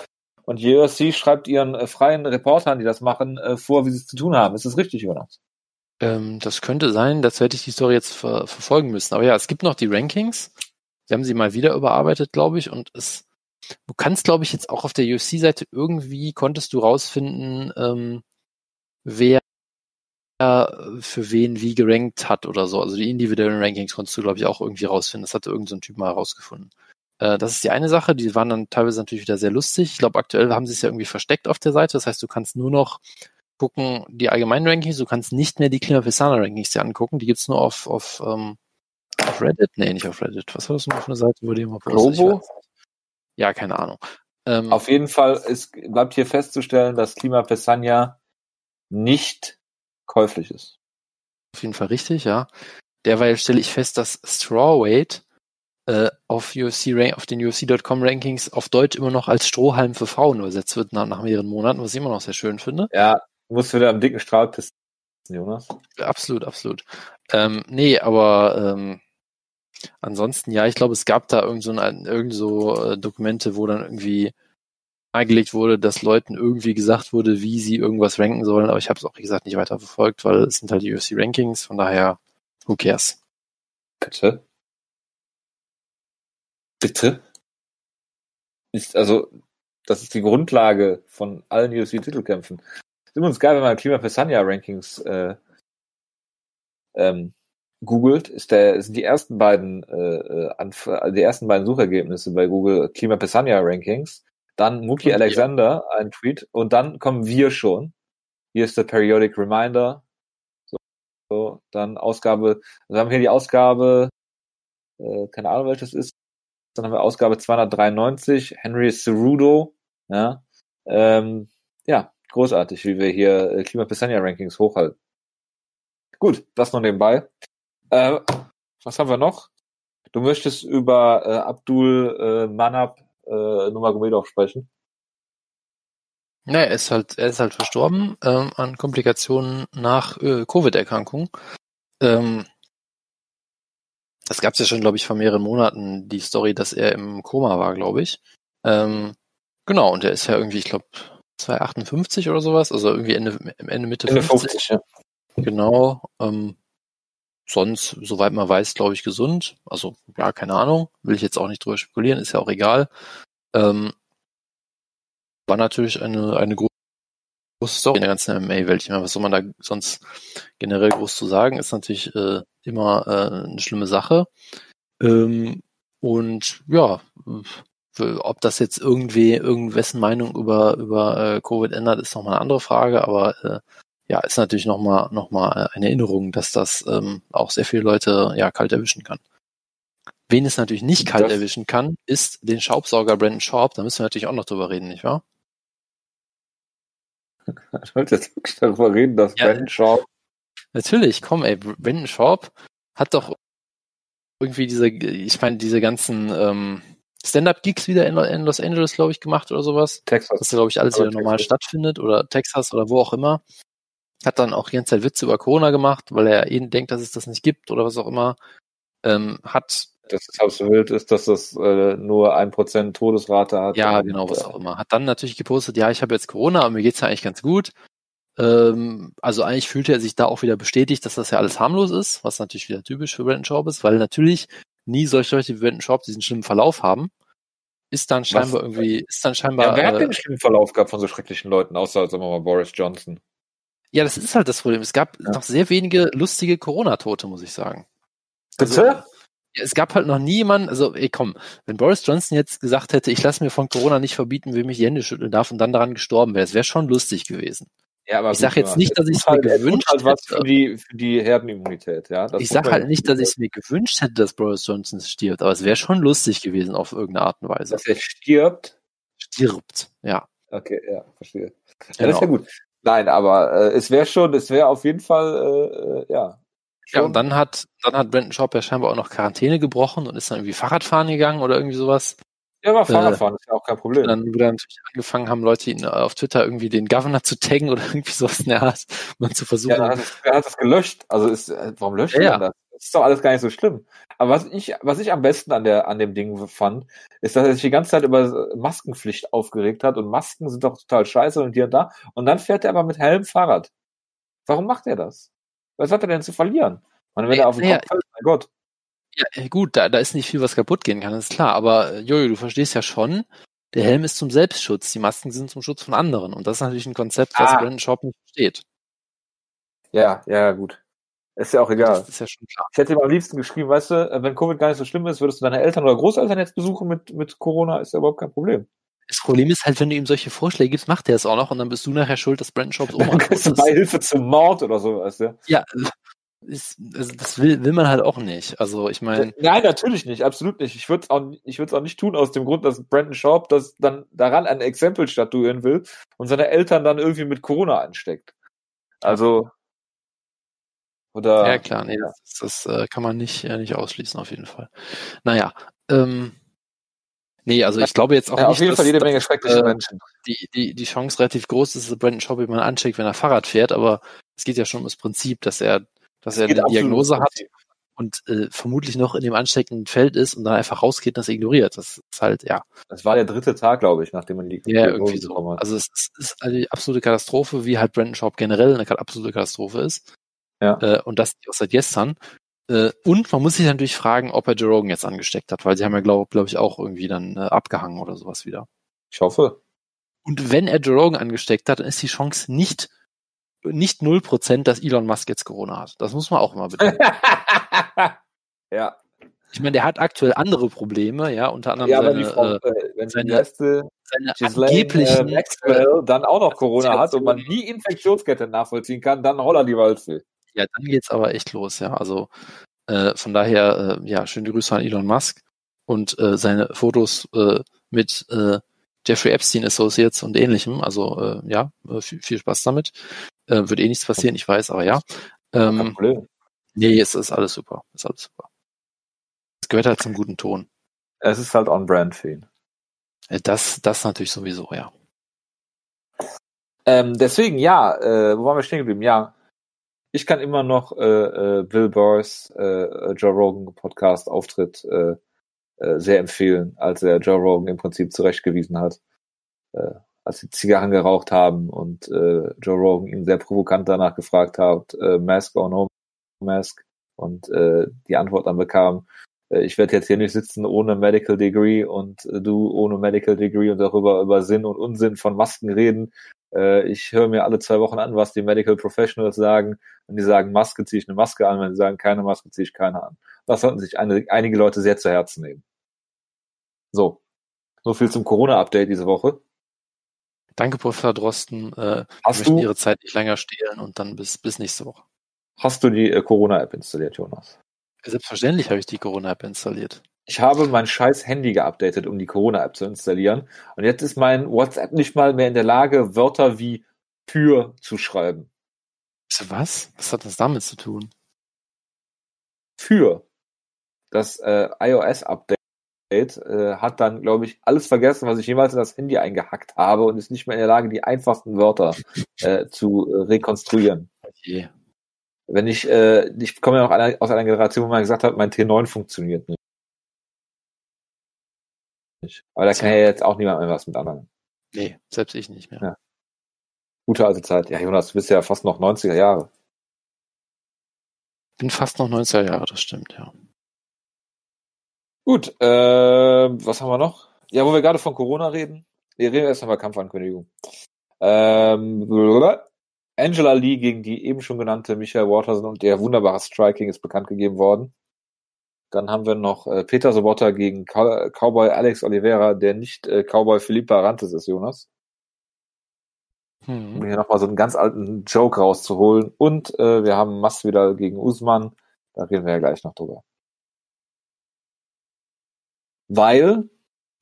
A: Und UFC schreibt ihren äh, freien Reportern, die das machen, äh, vor, wie sie es zu tun haben. Ist das richtig, Jonas?
B: Ähm, das könnte sein, dazu hätte ich die Story jetzt ver verfolgen müssen. Aber ja, es gibt noch die Rankings. Sie haben sie mal wieder überarbeitet, glaube ich, und es, du kannst, glaube ich, jetzt auch auf der UFC-Seite irgendwie konntest du rausfinden, ähm, wer für wen wie gerankt hat oder so. Also die individuellen Rankings konntest du, glaube ich, auch irgendwie rausfinden. Das hatte irgendein so Typ mal herausgefunden. Äh, das ist die eine Sache. Die waren dann teilweise natürlich wieder sehr lustig. Ich glaube, aktuell haben sie es ja irgendwie versteckt auf der Seite. Das heißt, du kannst nur noch gucken, die allgemeinen Rankings, du kannst nicht mehr die Klima Pesana Rankings dir angucken. Die gibt's nur auf, auf, ähm, auf Reddit. Nee, nicht auf Reddit. Was war das noch für eine Seite, wo die immer
A: Globo?
B: Ja, keine Ahnung.
A: Ähm, auf jeden Fall ist, bleibt hier festzustellen, dass Klima Pesania nicht käuflich ist.
B: Auf jeden Fall richtig, ja. Derweil stelle ich fest, dass Strawweight äh, auf UFC auf den UFC.com Rankings auf Deutsch immer noch als Strohhalm für Frauen übersetzt wird nach, nach mehreren Monaten, was ich immer noch sehr schön finde.
A: Ja, musst du wieder am dicken Strahl pissen, Jonas.
B: Absolut, absolut. Ähm, nee, aber ähm, ansonsten ja, ich glaube, es gab da irgend so, ein, irgend so äh, Dokumente, wo dann irgendwie nahegelegt wurde, dass Leuten irgendwie gesagt wurde, wie sie irgendwas ranken sollen, aber ich habe es auch, wie gesagt, nicht weiter verfolgt, weil es sind halt die UFC Rankings, von daher, who cares?
A: Bitte? Bitte? Ist, also, das ist die Grundlage von allen UFC-Titelkämpfen. Ist übrigens geil, wenn man Klima Pesania Rankings äh, ähm, googelt, ist der, sind die ersten beiden äh, Anf die ersten beiden Suchergebnisse bei Google Klima Pesania Rankings dann Muki Alexander, ja. ein Tweet, und dann kommen wir schon. Hier ist der Periodic Reminder. So, so dann Ausgabe, also wir haben hier die Ausgabe, äh, keine Ahnung, welches ist. Dann haben wir Ausgabe 293, Henry Cerudo, ja, ähm, ja, großartig, wie wir hier äh, Klima Pesania Rankings hochhalten. Gut, das noch nebenbei. Äh, was haben wir noch? Du möchtest über äh, Abdul äh, Manab äh, Nurmagomedov sprechen.
B: Naja, er ist halt, er ist halt verstorben ähm, an Komplikationen nach äh, Covid-Erkrankung. Ähm, das gab es ja schon, glaube ich, vor mehreren Monaten, die Story, dass er im Koma war, glaube ich. Ähm, genau, und er ist ja irgendwie, ich glaube, 258 oder sowas, also irgendwie Ende, Ende Mitte
A: Ende 50. 50 ja.
B: Genau. Ähm, sonst, soweit man weiß, glaube ich, gesund. Also, ja, keine Ahnung. Will ich jetzt auch nicht drüber spekulieren, ist ja auch egal. Ähm, war natürlich eine, eine große Story in der ganzen MMA-Welt. Ich meine, was soll man da sonst generell groß zu sagen? Ist natürlich äh, immer äh, eine schlimme Sache. Ähm, und ja, ob das jetzt irgendwie irgendwessen Meinung über über äh, Covid ändert, ist nochmal eine andere Frage. Aber äh, ja, ist natürlich nochmal noch mal eine Erinnerung, dass das ähm, auch sehr viele Leute ja kalt erwischen kann. Wen es natürlich nicht kalt das erwischen kann, ist den Staubsauger Brandon Sharp. Da müssen wir natürlich auch noch drüber reden, nicht wahr? *laughs*
A: Ich wollte jetzt wirklich darüber reden, dass ja, Brandon Sharp.
B: Natürlich, komm, ey, Brandon Sharp hat doch irgendwie diese, ich meine, diese ganzen ähm, Stand-up-Gigs wieder in, in Los Angeles, glaube ich, gemacht oder sowas. Texas. Dass da, glaube ich, alles wieder normal stattfindet oder Texas oder wo auch immer. Hat dann auch die ganze Zeit Witze über Corona gemacht, weil er eben denkt, dass es das nicht gibt oder was auch immer. Ähm, hat
A: dass es wild ist, dass das äh, nur ein Prozent Todesrate hat.
B: Ja, genau, was auch immer. Hat dann natürlich gepostet, ja, ich habe jetzt Corona, aber mir geht's ja eigentlich ganz gut. Ähm, also eigentlich fühlte er sich da auch wieder bestätigt, dass das ja alles harmlos ist, was natürlich wieder typisch für Brandon Schaub ist, weil natürlich nie solche Leute wie Brandon Schaub diesen schlimmen Verlauf haben. Ist dann scheinbar was? irgendwie, ist dann scheinbar.
A: Ja, wer hat äh, den schlimmen Verlauf gehabt von so schrecklichen Leuten, außer, sagen wir mal, Boris Johnson?
B: Ja, das ist halt das Problem. Es gab ja. noch sehr wenige lustige Corona-Tote, muss ich sagen.
A: Bitte? Also,
B: es gab halt noch nie jemanden, also ey komm, wenn Boris Johnson jetzt gesagt hätte, ich lasse mir von Corona nicht verbieten, wem ich die Hände schütteln darf und dann daran gestorben wäre, das wäre schon lustig gewesen. Ja, aber ich sage jetzt nicht, dass ich es mir gewünscht
A: halt was hätte. Für die, für die Herdenimmunität, ja.
B: Das ich sage halt nicht, dass ich es mir gewünscht hätte, dass Boris Johnson stirbt, aber es wäre schon lustig gewesen auf irgendeine Art und Weise.
A: Dass er stirbt?
B: Stirbt, ja.
A: Okay, ja, verstehe. Ja, genau. das ist ja gut. Nein, aber äh, es wäre schon, es wäre auf jeden Fall, äh, ja.
B: Schon. Ja, und dann hat, dann hat Brandon Schaub ja scheinbar auch noch Quarantäne gebrochen und ist dann irgendwie Fahrradfahren gegangen oder irgendwie sowas.
A: Ja, aber Fahrradfahren äh, ist ja auch kein Problem.
B: Dann, wo dann natürlich angefangen haben, Leute ihn auf Twitter irgendwie den Governor zu taggen *laughs* oder irgendwie sowas in der Art, um zu versuchen. Ja,
A: hat er hat das gelöscht. Also ist, äh, warum löscht ja, man das? Das ist doch alles gar nicht so schlimm. Aber was ich, was ich am besten an der, an dem Ding fand, ist, dass er sich die ganze Zeit über Maskenpflicht aufgeregt hat und Masken sind doch total scheiße und hier und da. Und dann fährt er aber mit Helm Fahrrad. Warum macht er das? Was hat er denn zu verlieren? Und wenn er auf den Kopf fällt, mein Gott.
B: Ja, gut, da, da ist nicht viel, was kaputt gehen kann, ist klar. Aber äh, Jojo, du verstehst ja schon, der Helm ist zum Selbstschutz, die Masken sind zum Schutz von anderen. Und das ist natürlich ein Konzept, was ah. Brandon Shop nicht versteht.
A: Ja, ja, gut. Ist ja auch egal. Das ist ja schon klar. Ich hätte ihm am liebsten geschrieben, weißt du, wenn Covid gar nicht so schlimm ist, würdest du deine Eltern oder Großeltern jetzt besuchen mit, mit Corona, ist ja überhaupt kein Problem.
B: Das Problem ist halt, wenn du ihm solche Vorschläge gibst, macht er es auch noch und dann bist du nachher schuld, dass Brandon Shops *laughs*
A: Oma du Beihilfe zum Mord oder so, weißt du?
B: Ja, ist, also das will, will man halt auch nicht. Also ich meine.
A: Nein, natürlich nicht, absolut nicht. Ich würde es auch, ich auch nicht tun aus dem Grund, dass Brandon Schaub das dann daran ein Exempel statuieren will und seine Eltern dann irgendwie mit Corona ansteckt. Also oder.
B: Ja klar, nee, das, das äh, kann man nicht, äh, nicht ausschließen auf jeden Fall. Naja, ähm, Nee, also ich glaube jetzt auch
A: ja,
B: nicht,
A: auf jeden Fall jede Menge schreckliche äh, Menschen.
B: Die, die, die Chance relativ groß ist, dass Brandon Schaub jemanden ancheckt, wenn er Fahrrad fährt, aber es geht ja schon um das Prinzip, dass er dass er eine Diagnose hat und äh, vermutlich noch in dem ansteckenden Feld ist und dann einfach rausgeht und das ignoriert. Das ist halt, ja.
A: Das war der dritte Tag, glaube ich, nachdem man die
B: Ja, irgendwie so. Hat. Also es ist eine absolute Katastrophe, wie halt Brandon Schaub generell eine absolute Katastrophe ist. Ja. Äh, und das auch seit gestern. Äh, und man muss sich natürlich fragen, ob er Joe Rogan jetzt angesteckt hat, weil sie haben ja, glaube glaub ich, auch irgendwie dann äh, abgehangen oder sowas wieder.
A: Ich hoffe.
B: Und wenn er Joe Rogan angesteckt hat, dann ist die Chance nicht nicht null Prozent, dass Elon Musk jetzt Corona hat. Das muss man auch immer bedenken. *laughs*
A: ja.
B: Ich meine, der hat aktuell andere Probleme, ja, unter anderem ja, seine, Frau, äh,
A: wenn seine, erste seine angeblichen äh, Maxwell dann auch noch Corona hat und man nie Infektionskette nachvollziehen kann, dann holla die Waldfee.
B: Ja, dann geht's aber echt los, ja. Also äh, von daher, äh, ja, schöne Grüße an Elon Musk und äh, seine Fotos äh, mit äh, Jeffrey Epstein Associates und ähnlichem. Also äh, ja, äh, viel, viel Spaß damit. Äh, wird eh nichts passieren, ich weiß, aber ja. Ähm, nee, es ist alles super. Ist alles super. Es gehört halt zum guten Ton.
A: Es ist halt on-brand für ihn.
B: Äh, das, das natürlich sowieso, ja.
A: Ähm, deswegen, ja, äh, wo waren wir stehen geblieben? Ja, ich kann immer noch äh, äh, Bill Burrs äh, Joe Rogan Podcast Auftritt äh, äh, sehr empfehlen, als er Joe Rogan im Prinzip zurechtgewiesen hat. Äh, als sie Zigarren geraucht haben und äh, Joe Rogan ihn sehr provokant danach gefragt hat, äh, Mask or no Mask? Und äh, die Antwort dann bekam, äh, ich werde jetzt hier nicht sitzen ohne Medical Degree und äh, du ohne Medical Degree und darüber über Sinn und Unsinn von Masken reden. Äh, ich höre mir alle zwei Wochen an, was die Medical Professionals sagen. Wenn die sagen, Maske ziehe ich eine Maske an, wenn sie sagen, keine Maske ziehe ich keine an. Das sollten sich eine, einige Leute sehr zu Herzen nehmen. So. So viel zum Corona-Update diese Woche.
B: Danke, Professor Drosten. Äh,
A: Hast möchten du
B: Ihre Zeit nicht länger stehlen und dann bis, bis nächste Woche.
A: Hast du die äh, Corona-App installiert, Jonas?
B: Selbstverständlich habe ich die Corona-App installiert.
A: Ich habe mein scheiß Handy geupdatet, um die Corona-App zu installieren. Und jetzt ist mein WhatsApp nicht mal mehr in der Lage, Wörter wie für zu schreiben.
B: Was? Was hat das damit zu tun?
A: Für. Das äh, iOS-Update äh, hat dann, glaube ich, alles vergessen, was ich jemals in das Handy eingehackt habe und ist nicht mehr in der Lage, die einfachsten Wörter äh, zu rekonstruieren. Okay. Wenn ich, äh, ich komme ja noch aus einer Generation, wo man gesagt hat, mein T9 funktioniert nicht. Aber da kann ja jetzt auch niemand mehr was mit anderen.
B: Nee, selbst ich nicht mehr. Ja.
A: Gute alte Zeit. Ja, Jonas, du bist ja fast noch 90er Jahre.
B: Bin fast noch 90er Jahre, das stimmt, ja.
A: Gut, äh, was haben wir noch? Ja, wo wir gerade von Corona reden. Wir reden erst einmal Kampfankündigung. Ähm, Angela Lee gegen die eben schon genannte Michael Waterson und der wunderbare Striking ist bekannt gegeben worden. Dann haben wir noch äh, Peter Sobotta gegen Cow Cowboy Alex Oliveira, der nicht äh, Cowboy Philippe Arantes ist, Jonas. Hm. Um hier nochmal so einen ganz alten Joke rauszuholen. Und äh, wir haben Masvidal gegen Usman. Da reden wir ja gleich noch drüber. Weil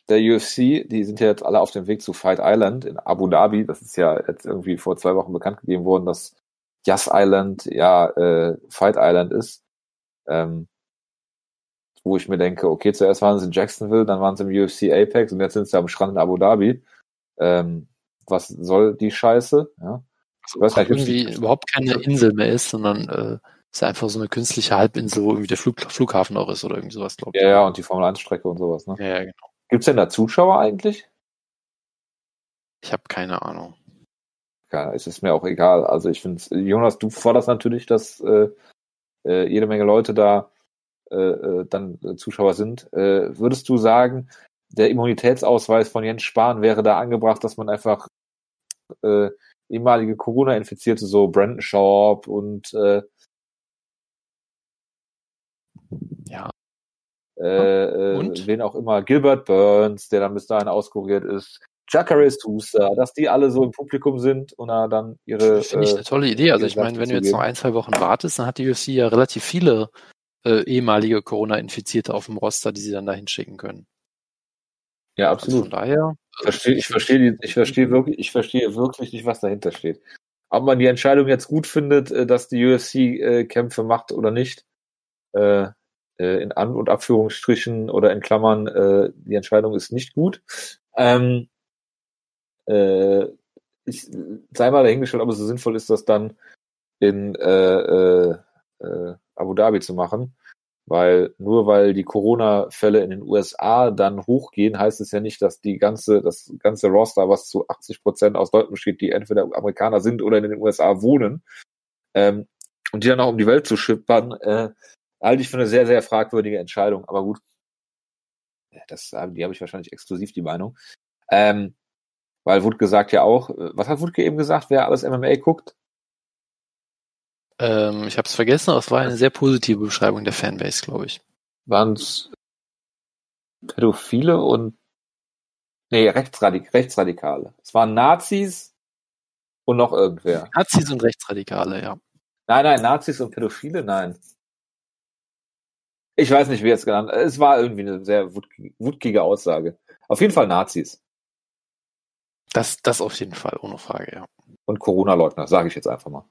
A: der UFC, die sind ja jetzt alle auf dem Weg zu Fight Island in Abu Dhabi. Das ist ja jetzt irgendwie vor zwei Wochen bekannt gegeben worden, dass Yas Island ja äh, Fight Island ist. Ähm, wo ich mir denke, okay, zuerst waren sie in Jacksonville, dann waren sie im UFC Apex und jetzt sind sie am Strand in Abu Dhabi. Ähm, was soll die Scheiße? Ja.
B: Also, weiß nicht, irgendwie überhaupt keine Insel mehr ist, sondern äh, ist einfach so eine künstliche Halbinsel, wo irgendwie der Flug, Flughafen auch ist oder irgendwie sowas,
A: glaube ich. Ja, ja, und die Formel 1 Strecke und sowas, ne?
B: Ja, ja genau.
A: Gibt's denn da Zuschauer eigentlich?
B: Ich habe keine Ahnung.
A: Ja, es ist mir auch egal. Also ich finde, Jonas, du forderst natürlich, dass äh, äh, jede Menge Leute da äh, äh dann äh, Zuschauer sind. Äh, würdest du sagen, der Immunitätsausweis von Jens Spahn wäre da angebracht, dass man einfach äh, ehemalige Corona-Infizierte, so Brandon Schaub und äh,
B: ja,
A: äh, äh, wen auch immer, Gilbert Burns, der dann bis dahin auskuriert ist, Jacare Sousa, dass die alle so im Publikum sind und dann ihre.
B: Finde ich eine tolle Idee. Also ich meine, wenn du jetzt noch ein, zwei Wochen wartest, dann hat die UFC ja relativ viele äh, ehemalige Corona-Infizierte auf dem Roster, die sie dann dahin schicken können.
A: Ja, absolut. Also von daher. Ich verstehe, ich verstehe, ich verstehe wirklich, ich verstehe wirklich nicht, was dahinter steht. Ob man die Entscheidung jetzt gut findet, äh, dass die UFC äh, Kämpfe macht oder nicht, äh, äh, in An- und Abführungsstrichen oder in Klammern, äh, die Entscheidung ist nicht gut. Ähm, äh, ich sei mal dahingestellt, ob es so sinnvoll ist, das dann in äh, äh, äh, Abu Dhabi zu machen. Weil nur weil die Corona-Fälle in den USA dann hochgehen, heißt es ja nicht, dass die ganze, das ganze Roster, was zu 80 Prozent aus Leuten besteht, die entweder Amerikaner sind oder in den USA wohnen, ähm, und die dann auch um die Welt zu schippern, äh, halte ich für eine sehr, sehr fragwürdige Entscheidung. Aber gut, das, die habe ich wahrscheinlich exklusiv die Meinung. Ähm, weil Wutke sagt ja auch, was hat Wutke eben gesagt, wer alles MMA guckt?
B: Ähm, ich habe es vergessen, aber es war eine sehr positive Beschreibung der Fanbase, glaube ich.
A: Waren es Pädophile und nee, Rechtsradik Rechtsradikale. Es waren Nazis und noch irgendwer.
B: Nazis und Rechtsradikale, ja.
A: Nein, nein, Nazis und Pädophile, nein. Ich weiß nicht, wie es genannt. Es war irgendwie eine sehr wutkige Aussage. Auf jeden Fall Nazis.
B: Das, das auf jeden Fall, ohne Frage, ja.
A: Und Corona-Leugner, sage ich jetzt einfach mal.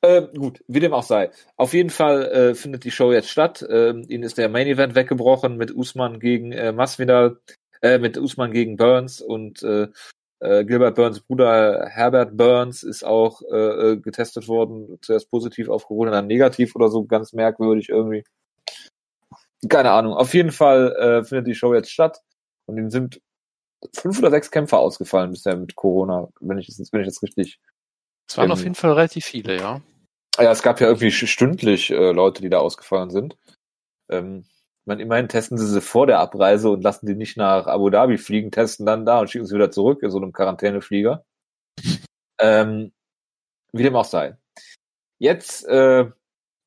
A: Äh, gut, wie dem auch sei. Auf jeden Fall äh, findet die Show jetzt statt. Äh, ihnen ist der Main Event weggebrochen mit Usman gegen äh, Masvidal, äh, mit Usman gegen Burns und äh, äh, Gilbert Burns Bruder Herbert Burns ist auch äh, äh, getestet worden, zuerst positiv auf Corona, dann negativ oder so, ganz merkwürdig irgendwie. Keine Ahnung. Auf jeden Fall äh, findet die Show jetzt statt und ihnen sind fünf oder sechs Kämpfer ausgefallen bisher mit Corona, wenn ich jetzt, wenn ich jetzt richtig.
B: Es waren auf jeden Fall relativ viele, ja.
A: Ja, es gab ja irgendwie stündlich äh, Leute, die da ausgefallen sind. Ähm, meine, immerhin testen sie sie vor der Abreise und lassen die nicht nach Abu Dhabi fliegen, testen dann da und schicken sie wieder zurück in so einem Quarantäneflieger. *laughs* Ähm, wie dem auch sei. Jetzt äh,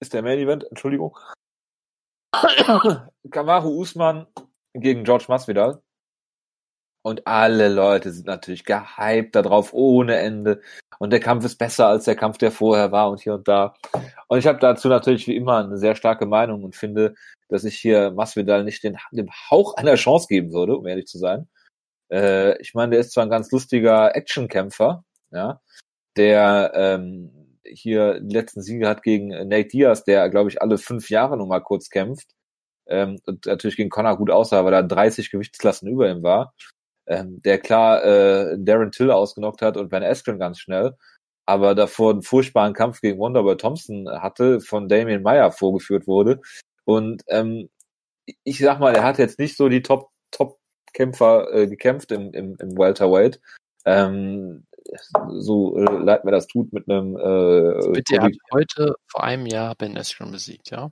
A: ist der Main Event, Entschuldigung. *coughs* Kamaru Usman gegen George Masvidal. Und alle Leute sind natürlich gehypt darauf ohne Ende. Und der Kampf ist besser als der Kampf, der vorher war und hier und da. Und ich habe dazu natürlich wie immer eine sehr starke Meinung und finde, dass ich hier Masvidal nicht den, dem Hauch einer Chance geben würde, um ehrlich zu sein. Äh, ich meine, der ist zwar ein ganz lustiger Actionkämpfer, ja, der ähm, hier die letzten Siege hat gegen Nate Diaz, der, glaube ich, alle fünf Jahre noch mal kurz kämpft. Ähm, und natürlich gegen Connor gut aussah, weil er 30 Gewichtsklassen über ihm war ähm, der klar äh, Darren Till ausgenockt hat und Ben Askren ganz schnell, aber davor einen furchtbaren Kampf gegen Wonderboy Thompson hatte, von Damien Meyer vorgeführt wurde. Und ähm, ich sag mal, er hat jetzt nicht so die Top Top Kämpfer äh, gekämpft im, im, im Welterweight. Ähm, so äh, leid mir das tut mit einem. Äh,
B: Bitte, er hat heute vor einem Jahr Ben Askren besiegt, ja?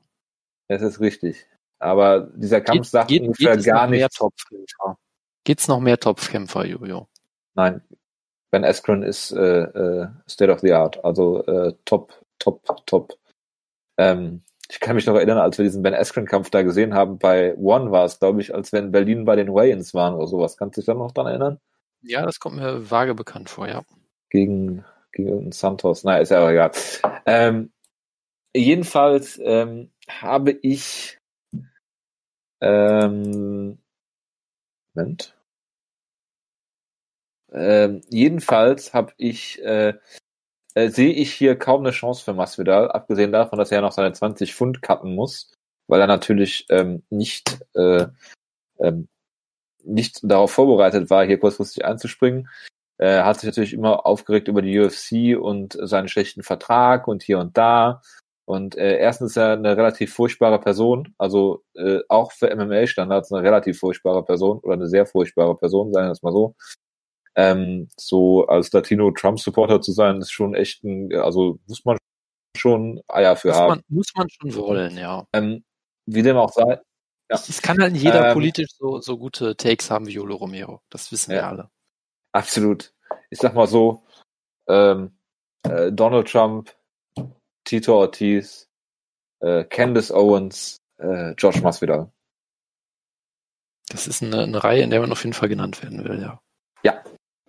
A: Das ist richtig. Aber dieser Kampf geht, sagt geht, ungefähr geht gar nichts.
B: Geht es noch mehr Topfkämpfer, Jojo?
A: Nein. Ben Askren ist äh, äh, State of the Art, also äh, top, top, top. Ähm, ich kann mich noch erinnern, als wir diesen Ben Askren-Kampf da gesehen haben, bei One war es, glaube ich, als wenn Berlin bei den Wayans waren oder sowas. Kannst du dich da noch dran erinnern?
B: Ja, das kommt mir vage bekannt vor, ja.
A: Gegen, gegen irgendeinen Santos. Naja, ist ja aber egal. Ähm, jedenfalls ähm, habe ich ähm, Moment. Ähm, jedenfalls habe ich äh, äh, sehe ich hier kaum eine Chance für Masvidal, abgesehen davon, dass er noch seine 20 Pfund cutten muss, weil er natürlich ähm, nicht äh, ähm, nicht darauf vorbereitet war, hier kurzfristig einzuspringen. Er hat sich natürlich immer aufgeregt über die UFC und seinen schlechten Vertrag und hier und da. Und äh, erstens ist er eine relativ furchtbare Person, also äh, auch für MMA-Standards eine relativ furchtbare Person oder eine sehr furchtbare Person, sagen wir es mal so. Ähm, so als Latino-Trump-Supporter zu sein, ist schon echt ein, also muss man schon Eier für
B: muss
A: haben.
B: Man, muss man schon wollen, ja.
A: Ähm, wie dem auch sei.
B: Ja. Es kann halt jeder ähm, politisch so, so gute Takes haben wie Jolo Romero. Das wissen ja, wir alle.
A: Absolut. Ich sag mal so, ähm, äh, Donald Trump, Tito Ortiz, äh, Candace Owens, äh, Josh Masvidal.
B: Das ist eine, eine Reihe, in der man auf jeden Fall genannt werden will, ja.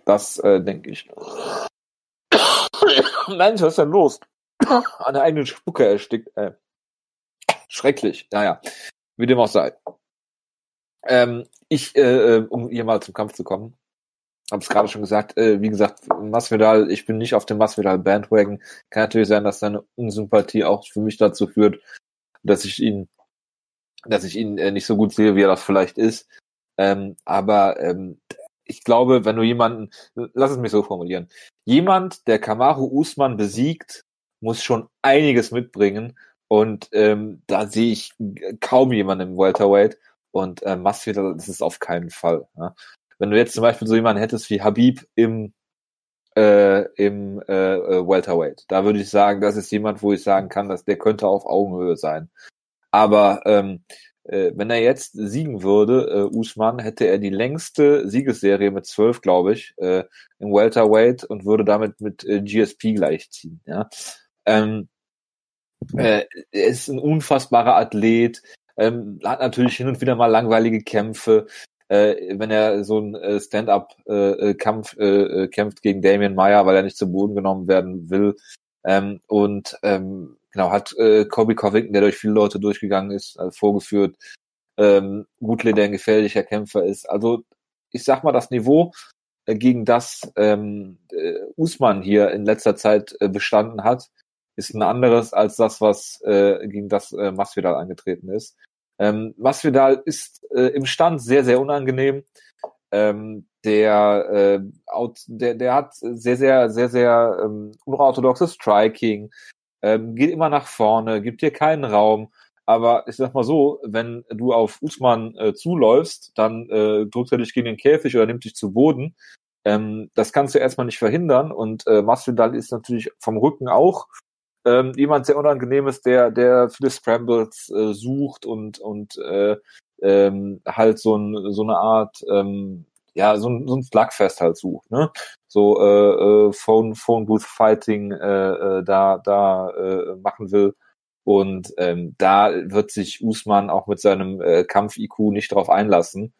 A: Das äh, denke ich. *coughs* Mensch, was ist denn los? *coughs* An der eigenen Spucke erstickt. Äh, schrecklich. Naja, wie dem auch sei. Ähm, ich, äh, äh um hier mal zum Kampf zu kommen, habe es gerade schon gesagt, äh, wie gesagt, Masvidal, ich bin nicht auf dem Masvidal Bandwagon. Kann natürlich sein, dass seine Unsympathie auch für mich dazu führt, dass ich ihn, dass ich ihn äh, nicht so gut sehe, wie er das vielleicht ist. Ähm, aber ähm, ich glaube, wenn du jemanden, lass es mich so formulieren, jemand, der Kamaru Usman besiegt, muss schon einiges mitbringen. Und ähm, da sehe ich kaum jemanden im Welterweight. Und äh, Masvidal ist auf keinen Fall. Ja. Wenn du jetzt zum Beispiel so jemanden hättest wie Habib im äh, im äh, äh, Welterweight, da würde ich sagen, das ist jemand, wo ich sagen kann, dass der könnte auf Augenhöhe sein. Aber ähm, äh, wenn er jetzt siegen würde, äh, Usman, hätte er die längste Siegesserie mit zwölf, glaube ich, äh, im Welterweight und würde damit mit äh, GSP gleichziehen. Ja? Ähm, äh, er ist ein unfassbarer Athlet, ähm, hat natürlich hin und wieder mal langweilige Kämpfe. Äh, wenn er so ein äh, Stand-up-Kampf äh, äh, äh, kämpft gegen Damien Meyer, weil er nicht zu Boden genommen werden will. Ähm, und ähm, genau, hat äh, Kobe Covington, der durch viele Leute durchgegangen ist, äh, vorgeführt. Ähm, Woodley, der ein gefährlicher Kämpfer ist. Also ich sag mal, das Niveau, äh, gegen das ähm, äh, Usman hier in letzter Zeit äh, bestanden hat, ist ein anderes als das, was äh, gegen das äh, Masvidal angetreten ist. Ähm, Masvidal ist äh, im Stand sehr, sehr unangenehm. Ähm, der, äh, out, der, der hat sehr, sehr, sehr, sehr ähm, unorthodoxes Striking, ähm, geht immer nach vorne, gibt dir keinen Raum. Aber ich sag mal so, wenn du auf Usman äh, zuläufst, dann äh, drückt er dich gegen den Käfig oder nimmt dich zu Boden. Ähm, das kannst du erstmal nicht verhindern. Und äh, Masvidal ist natürlich vom Rücken auch ähm, jemand sehr unangenehmes, der, der viele Scrambles äh, sucht und, und äh, ähm, halt so, ein, so eine Art ähm, ja, so ein, so ein Slugfest halt sucht, ne? So äh, äh, Phone, Phone Booth Fighting äh, äh, da, da äh, machen will. Und ähm, da wird sich Usman auch mit seinem äh, Kampf-IQ nicht drauf einlassen.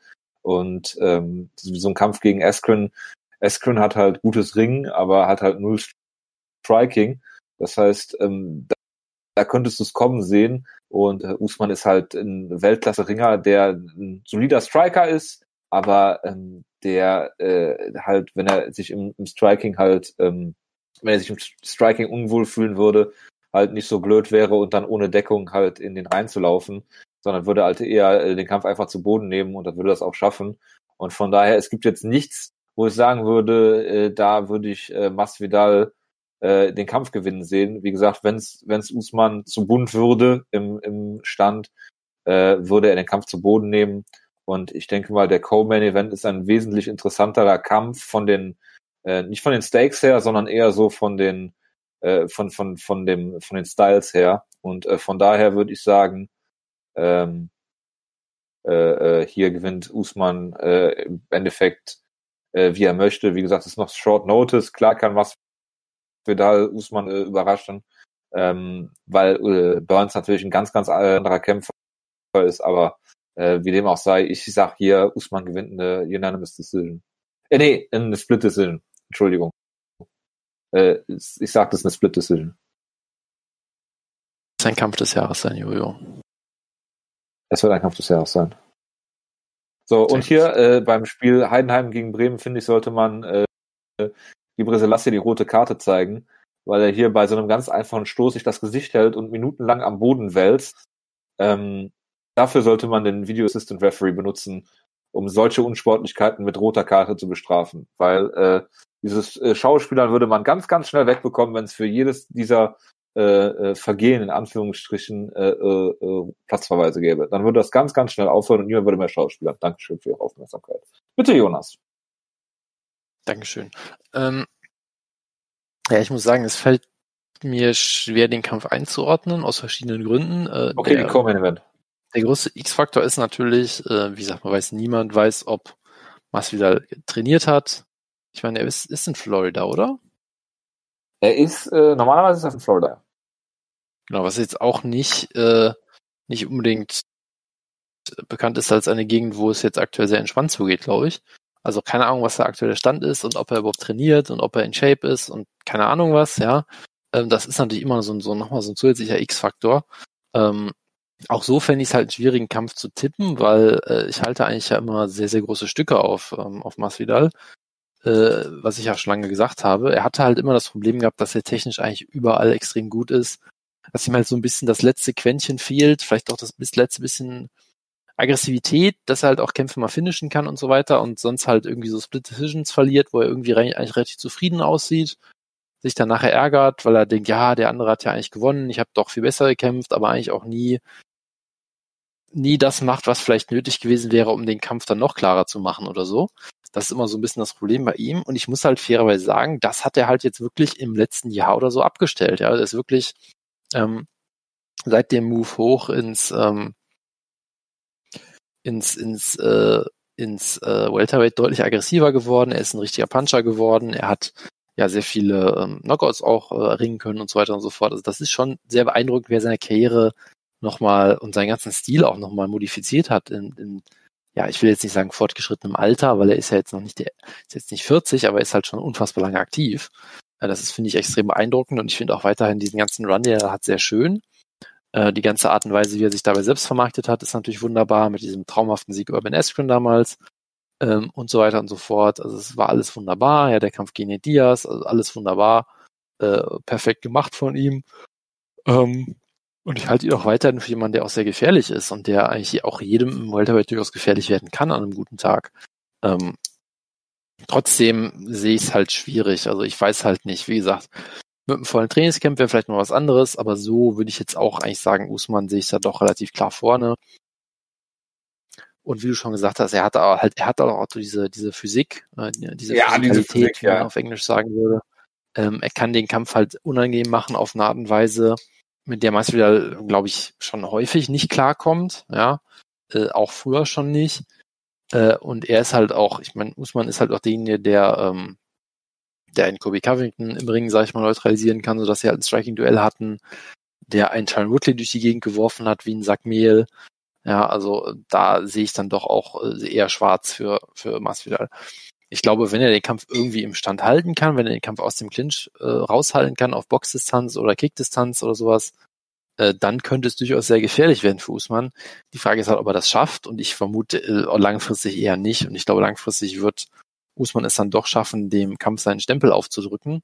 A: Und ähm, so ein Kampf gegen Eskren, Eskren hat halt gutes Ringen, aber hat halt null Striking. Das heißt, ähm, da, da könntest du es kommen sehen. Und äh, Usman ist halt ein Weltklasse-Ringer, der ein solider Striker ist, aber ähm, der äh, halt, wenn er sich im, im Striking halt, ähm, wenn er sich im Striking unwohl fühlen würde, halt nicht so blöd wäre und dann ohne Deckung halt in den reinzulaufen, sondern würde halt eher äh, den Kampf einfach zu Boden nehmen und dann würde das auch schaffen. Und von daher, es gibt jetzt nichts, wo ich sagen würde, äh, da würde ich äh, Masvidal äh, den Kampf gewinnen sehen. Wie gesagt, wenn es Usman zu bunt würde im, im Stand, äh, würde er den Kampf zu Boden nehmen und ich denke mal, der Co-Main-Event ist ein wesentlich interessanterer Kampf von den Äh, nicht von den Stakes her, sondern eher so von den äh, von von von dem von den Styles her. Und äh, von daher würde ich sagen, ähm, äh, äh, hier gewinnt Usman äh, im Endeffekt äh, wie er möchte. Wie gesagt, es ist noch Short Notice. Klar kann was Vidal Usman äh, überraschen, ähm, weil äh, Burns natürlich ein ganz, ganz anderer Kämpfer ist, aber äh, wie dem auch sei, ich sag hier, Usman gewinnt eine Unanimous Decision. Äh, nee, eine Split Decision. Entschuldigung. Äh, ich sag, das ist eine Split Decision.
B: Das ist ein Kampf des Jahres sein, Jojo.
A: Es wird ein Kampf des Jahres sein. So, und hier äh, beim Spiel Heidenheim gegen Bremen, finde ich, sollte man äh, Gibre Selassie die rote Karte zeigen, weil er hier bei so einem ganz einfachen Stoß sich das Gesicht hält und minutenlang am Boden wälzt. Ähm, dafür sollte man den Video Assistant Referee benutzen, um solche Unsportlichkeiten mit roter Karte zu bestrafen, weil äh, dieses äh, Schauspielern würde man ganz, ganz schnell wegbekommen, wenn es für jedes dieser äh, äh, Vergehen in Anführungsstrichen äh, äh, äh, Platzverweise gäbe. Dann würde das ganz, ganz schnell aufhören und niemand würde mehr Schauspieler. Dankeschön für Ihre Aufmerksamkeit. Bitte, Jonas.
B: Dankeschön. Ähm, ja, ich muss sagen, es fällt mir schwer, den Kampf einzuordnen, aus verschiedenen Gründen.
A: Äh, okay, der, die Main Event.
B: Der große X-Faktor ist natürlich, äh, wie gesagt, man weiß, niemand weiß, ob Masvidal trainiert hat. Ich meine, er ist, ist in Florida, oder?
A: Er ist, äh, normalerweise ist er in Florida.
B: Genau, was jetzt auch nicht, äh, nicht unbedingt bekannt ist als eine Gegend, wo es jetzt aktuell sehr entspannt zugeht, glaube ich. Also keine Ahnung, was der aktuelle Stand ist und ob er überhaupt trainiert und ob er in Shape ist und keine Ahnung was, ja. Ähm, das ist natürlich immer so, so nochmal so ein zusätzlicher X-Faktor. Ähm, auch so fände ich es halt einen schwierigen Kampf zu tippen, weil äh, ich halte eigentlich ja immer sehr, sehr große Stücke auf, ähm, auf Masvidal. Äh, was ich ja schon lange gesagt habe, er hatte halt immer das Problem gehabt, dass er technisch eigentlich überall extrem gut ist, dass ihm halt so ein bisschen das letzte Quäntchen fehlt, vielleicht auch das letzte bisschen Aggressivität, dass er halt auch Kämpfe mal finishen kann und so weiter und sonst halt irgendwie so Split Decisions verliert, wo er irgendwie eigentlich relativ zufrieden aussieht, sich dann nachher ärgert, weil er denkt, ja, der andere hat ja eigentlich gewonnen, ich habe doch viel besser gekämpft, aber eigentlich auch nie nie das macht, was vielleicht nötig gewesen wäre, um den Kampf dann noch klarer zu machen oder so. Das ist immer so ein bisschen das Problem bei ihm. Und ich muss halt fairerweise sagen, das hat er halt jetzt wirklich im letzten Jahr oder so abgestellt. Ja, er ist wirklich ähm, seit dem Move hoch ins ähm, ins ins äh, ins äh, Welterweight deutlich aggressiver geworden. Er ist ein richtiger Puncher geworden. Er hat ja sehr viele ähm, Knockouts auch äh, erringen können und so weiter und so fort. Also das ist schon sehr beeindruckend, wer seine Karriere nochmal und seinen ganzen Stil auch nochmal modifiziert hat in, in ja, ich will jetzt nicht sagen fortgeschrittenem Alter, weil er ist ja jetzt noch nicht, der, ist jetzt nicht 40, aber er ist halt schon unfassbar lange aktiv. Das ist, finde ich, extrem beeindruckend und ich finde auch weiterhin diesen ganzen Run, den er hat, sehr schön. Äh, die ganze Art und Weise, wie er sich dabei selbst vermarktet hat, ist natürlich wunderbar mit diesem traumhaften Sieg über Ben Askren damals ähm, und so weiter und so fort. Also es war alles wunderbar. Ja, der Kampf gegen Diaz, also alles wunderbar, äh, perfekt gemacht von ihm. Ähm, und ich halte ihn auch weiterhin für jemanden, der auch sehr gefährlich ist und der eigentlich auch jedem im Welterweight durchaus gefährlich werden kann an einem guten Tag. Ähm, trotzdem sehe ich es halt schwierig. Also ich weiß halt nicht, wie gesagt, mit einem vollen Trainingscamp wäre vielleicht noch was anderes, aber so würde ich jetzt auch eigentlich sagen, Usman sehe ich da doch relativ klar vorne. Und wie du schon gesagt hast, er hat halt, er hat auch diese, diese Physik, äh, diese
A: ja, diese Physik,
B: wie man auf Englisch sagen würde. Ähm, er kann den Kampf halt unangenehm machen auf eine Art und Weise, mit der Masvidal, glaube ich, schon häufig nicht klarkommt, ja, äh, auch früher schon nicht. Äh, und er ist halt auch, ich meine, Usman ist halt auch derjenige, der, ähm, der einen Kobe Covington im Ring, sag ich mal, neutralisieren kann, sodass sie halt ein Striking-Duell hatten, der einen Tyron Woodley durch die Gegend geworfen hat wie ein Sack Mehl. Ja, also da sehe ich dann doch auch äh, eher schwarz für, für Masvidal ich glaube, wenn er den Kampf irgendwie im Stand halten kann, wenn er den Kampf aus dem Clinch äh, raushalten kann auf Boxdistanz oder Kickdistanz oder sowas, äh, dann könnte es durchaus sehr gefährlich werden für Usman. Die Frage ist halt, ob er das schafft und ich vermute äh, langfristig eher nicht und ich glaube, langfristig wird Usman es dann doch schaffen, dem Kampf seinen Stempel aufzudrücken.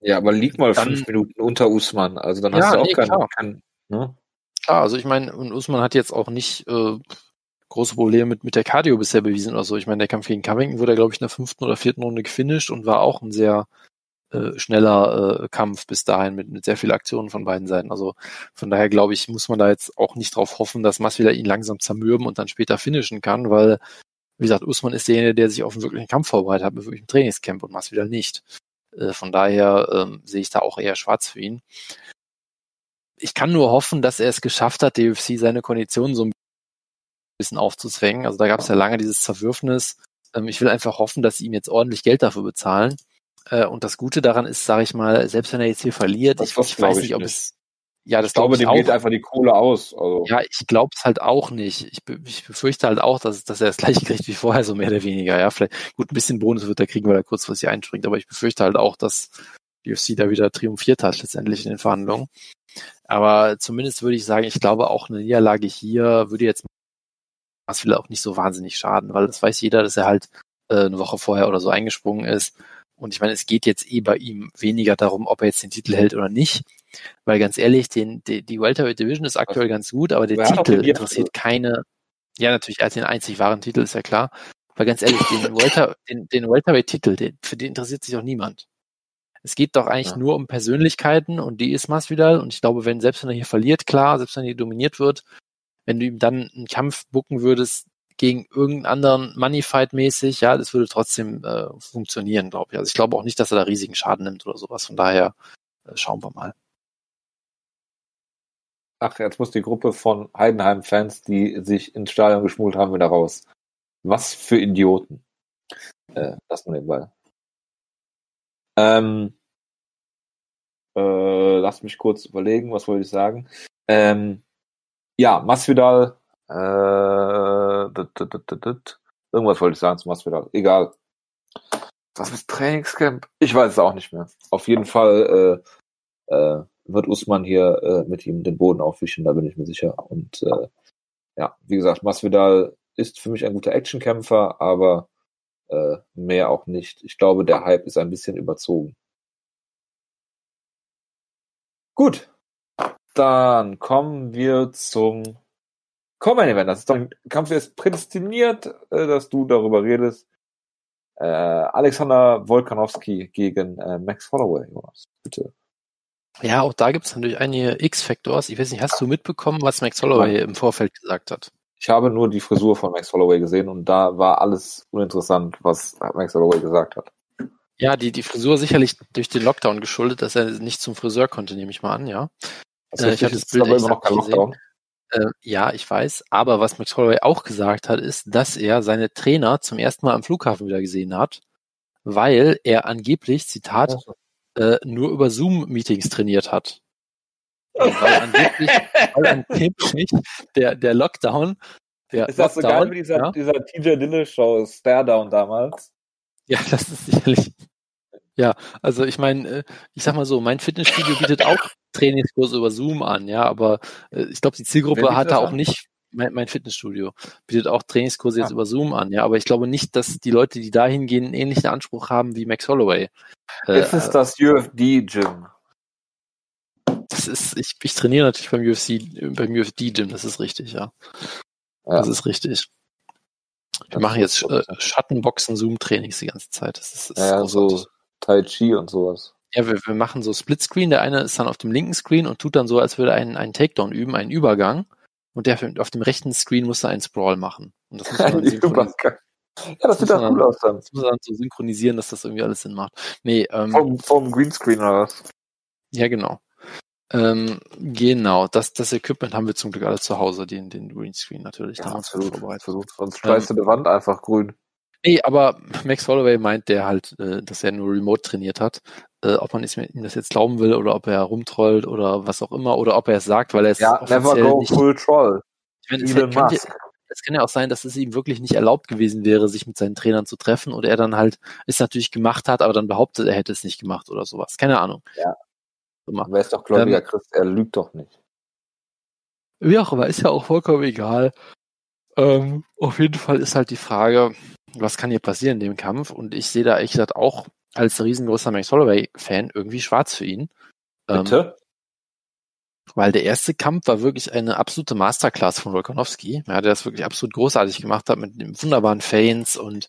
A: Ja, aber lieg mal dann, fünf Minuten unter Usman, also dann hast ja, du auch nee, keinen, keinen ne?
B: Klar, also ich meine, und Usman hat jetzt auch nicht äh, große Probleme mit, mit der Cardio bisher bewiesen oder so. Ich meine, der Kampf gegen Covington wurde, glaube ich, in der fünften oder vierten Runde gefinisht und war auch ein sehr äh, schneller äh, Kampf bis dahin mit, mit sehr viel Aktionen von beiden Seiten. Also von daher glaube ich, muss man da jetzt auch nicht drauf hoffen, dass Masvidal ihn langsam zermürben und dann später finishen kann, weil Wie gesagt, Usman ist derjenige, der sich auf einen wirklichen Kampf vorbereitet hat, mit wirklichem Trainingscamp und Masvidal nicht. Äh, von daher ähm, sehe ich da auch eher schwarz für ihn. Ich kann nur hoffen, dass er es geschafft hat, die UFC seine Konditionen so ein bisschen aufzuzwängen. Also da gab es ja lange dieses Zerwürfnis. Ähm, ich will einfach hoffen, dass sie ihm jetzt ordentlich Geld dafür bezahlen. Äh, und das Gute daran ist, sage ich mal, selbst wenn er jetzt hier verliert, ich, ich weiß nicht, ob nicht. es
A: ja, das ich glaube, dem auch. geht einfach die Kohle aus. Also.
B: Ja, ich glaube es halt auch nicht. Ich, ich befürchte halt auch, dass, dass er das gleiche kriegt wie vorher, so mehr oder weniger. Ja, vielleicht gut ein bisschen Bonus wird er kriegen, weil er kurzfristig einspringt, aber ich befürchte halt auch, dass UFC da wieder triumphiert hat letztendlich in den Verhandlungen. Aber zumindest würde ich sagen, ich glaube auch eine Niederlage hier würde jetzt was will auch nicht so wahnsinnig schaden, weil das weiß jeder, dass er halt äh, eine Woche vorher oder so eingesprungen ist. Und ich meine, es geht jetzt eh bei ihm weniger darum, ob er jetzt den Titel hält oder nicht. Weil ganz ehrlich, den, die, die Welterweight Division ist aktuell ganz gut, aber der Titel interessiert keine. Ja, natürlich, hat den einzig wahren Titel, ist ja klar. Weil ganz ehrlich, den, Welter, *laughs* den, den Welterweight-Titel, den, für den interessiert sich auch niemand. Es geht doch eigentlich ja. nur um Persönlichkeiten und die ist Masvidal. Und ich glaube, wenn selbst wenn er hier verliert, klar, selbst wenn er hier dominiert wird, wenn du ihm dann einen Kampf bucken würdest gegen irgendeinen anderen Moneyfight mäßig, ja, das würde trotzdem äh, funktionieren, glaube ich. Also ich glaube auch nicht, dass er da riesigen Schaden nimmt oder sowas. Von daher äh, schauen wir mal.
A: Ach, jetzt muss die Gruppe von Heidenheim-Fans, die sich ins Stadion geschmult haben, wieder raus. Was für Idioten. Äh, lass mal den Ball. Ähm, äh, lass mich kurz überlegen, was wollte ich sagen. Ähm, ja, Masvidal, äh, dit, dit, dit, irgendwas wollte ich sagen zu Masvidal. Egal. Was ist Trainingscamp? Ich weiß es auch nicht mehr. Auf jeden Fall äh, äh, wird Usman hier äh, mit ihm den Boden aufwischen, da bin ich mir sicher. Und äh, ja, wie gesagt, Masvidal ist für mich ein guter Actionkämpfer, aber äh, mehr auch nicht. Ich glaube, der Hype ist ein bisschen überzogen. Gut, dann kommen wir zum Common Event. Das ist doch ein Kampf, der ist prädestiniert, äh, dass du darüber redest. Äh, Alexander Volkanowski gegen äh, Max Holloway, Jonas. Bitte.
B: Ja, auch da gibt es natürlich einige X-Factors. Ich weiß nicht, hast du mitbekommen, was Max Holloway im Vorfeld gesagt hat?
A: Ich habe nur die Frisur von Max Holloway gesehen und da war alles uninteressant, was Max Holloway gesagt hat.
B: Ja, die, die Frisur sicherlich durch den Lockdown geschuldet, dass er nicht zum Friseur konnte, nehme ich mal an, ja.
A: Also äh, ich habe das Bild aber immer noch kein Lockdown.
B: Äh, ja, ich weiß. Aber was Max Holloway auch gesagt hat, ist, dass er seine Trainer zum ersten Mal am Flughafen wieder gesehen hat, weil er angeblich, Zitat, äh, nur über Zoom-Meetings trainiert hat. weil angeblich, *laughs* weil angeblich der, der Lockdown, der
A: ist das
B: Lockdown,
A: so geil wie dieser, ja? dieser TJ Dille Show, Stare Down damals?
B: Ja, das ist sicherlich ja, also ich meine, äh, ich sag mal so, mein Fitnessstudio bietet auch *laughs* Trainingskurse über Zoom an, ja, aber äh, ich glaube, die Zielgruppe hat da auch nicht, mein, mein, Fitnessstudio bietet auch Trainingskurse jetzt ah. über Zoom an, ja, aber ich glaube nicht, dass die Leute, die da hingehen, einen ähnlichen Anspruch haben wie Max Holloway.
A: Äh, ist es das UFD-Gym?
B: Das ist, ich, ich trainiere natürlich beim UFC, beim UFD-Gym, das ist richtig, ja. ja. Das ist richtig. Wir machen jetzt äh, Schattenboxen, Zoom-Trainings die ganze Zeit. Das ist,
A: das ja, ist so Tai Chi und sowas.
B: Ja, wir, wir machen so Splitscreen. Der eine ist dann auf dem linken Screen und tut dann so, als würde er einen, einen Takedown üben, einen Übergang. Und der auf dem rechten Screen muss er einen Sprawl machen. Und das muss *laughs* man
A: dann ja, das sieht doch cool aus dann. Das
B: muss man dann so synchronisieren, dass das irgendwie alles Sinn macht. Nee, ähm,
A: vom, vom Greenscreen oder was?
B: Ja, genau. Ähm, genau, das, das Equipment haben wir zum Glück alle zu Hause, den, den Greenscreen natürlich.
A: Ja, absolut, absolut. Sonst streichst ähm, du die Wand einfach grün.
B: Nee, aber Max Holloway meint der halt, äh, dass er nur remote trainiert hat. Äh, ob man ihm das jetzt glauben will oder ob er rumtrollt oder was auch immer oder ob er es sagt, weil er es
A: ja, never go nicht, full troll.
B: Ich meine, es, halt, könnte, es kann ja auch sein, dass es ihm wirklich nicht erlaubt gewesen wäre, sich mit seinen Trainern zu treffen oder er dann halt es natürlich gemacht hat, aber dann behauptet, er hätte es nicht gemacht oder sowas. Keine Ahnung.
A: Ja. Wer ist doch gläubiger ähm, Christ, er lügt doch nicht.
B: Wie auch immer, ist ja auch vollkommen egal. Ähm, auf jeden Fall ist halt die Frage, was kann hier passieren in dem Kampf? Und ich sehe da ehrlich gesagt auch als riesengroßer Max Holloway-Fan irgendwie schwarz für ihn.
A: Ähm, Bitte?
B: Ähm, weil der erste Kampf war wirklich eine absolute Masterclass von Volkanovski. Ja, der das wirklich absolut großartig gemacht hat mit dem wunderbaren Feints und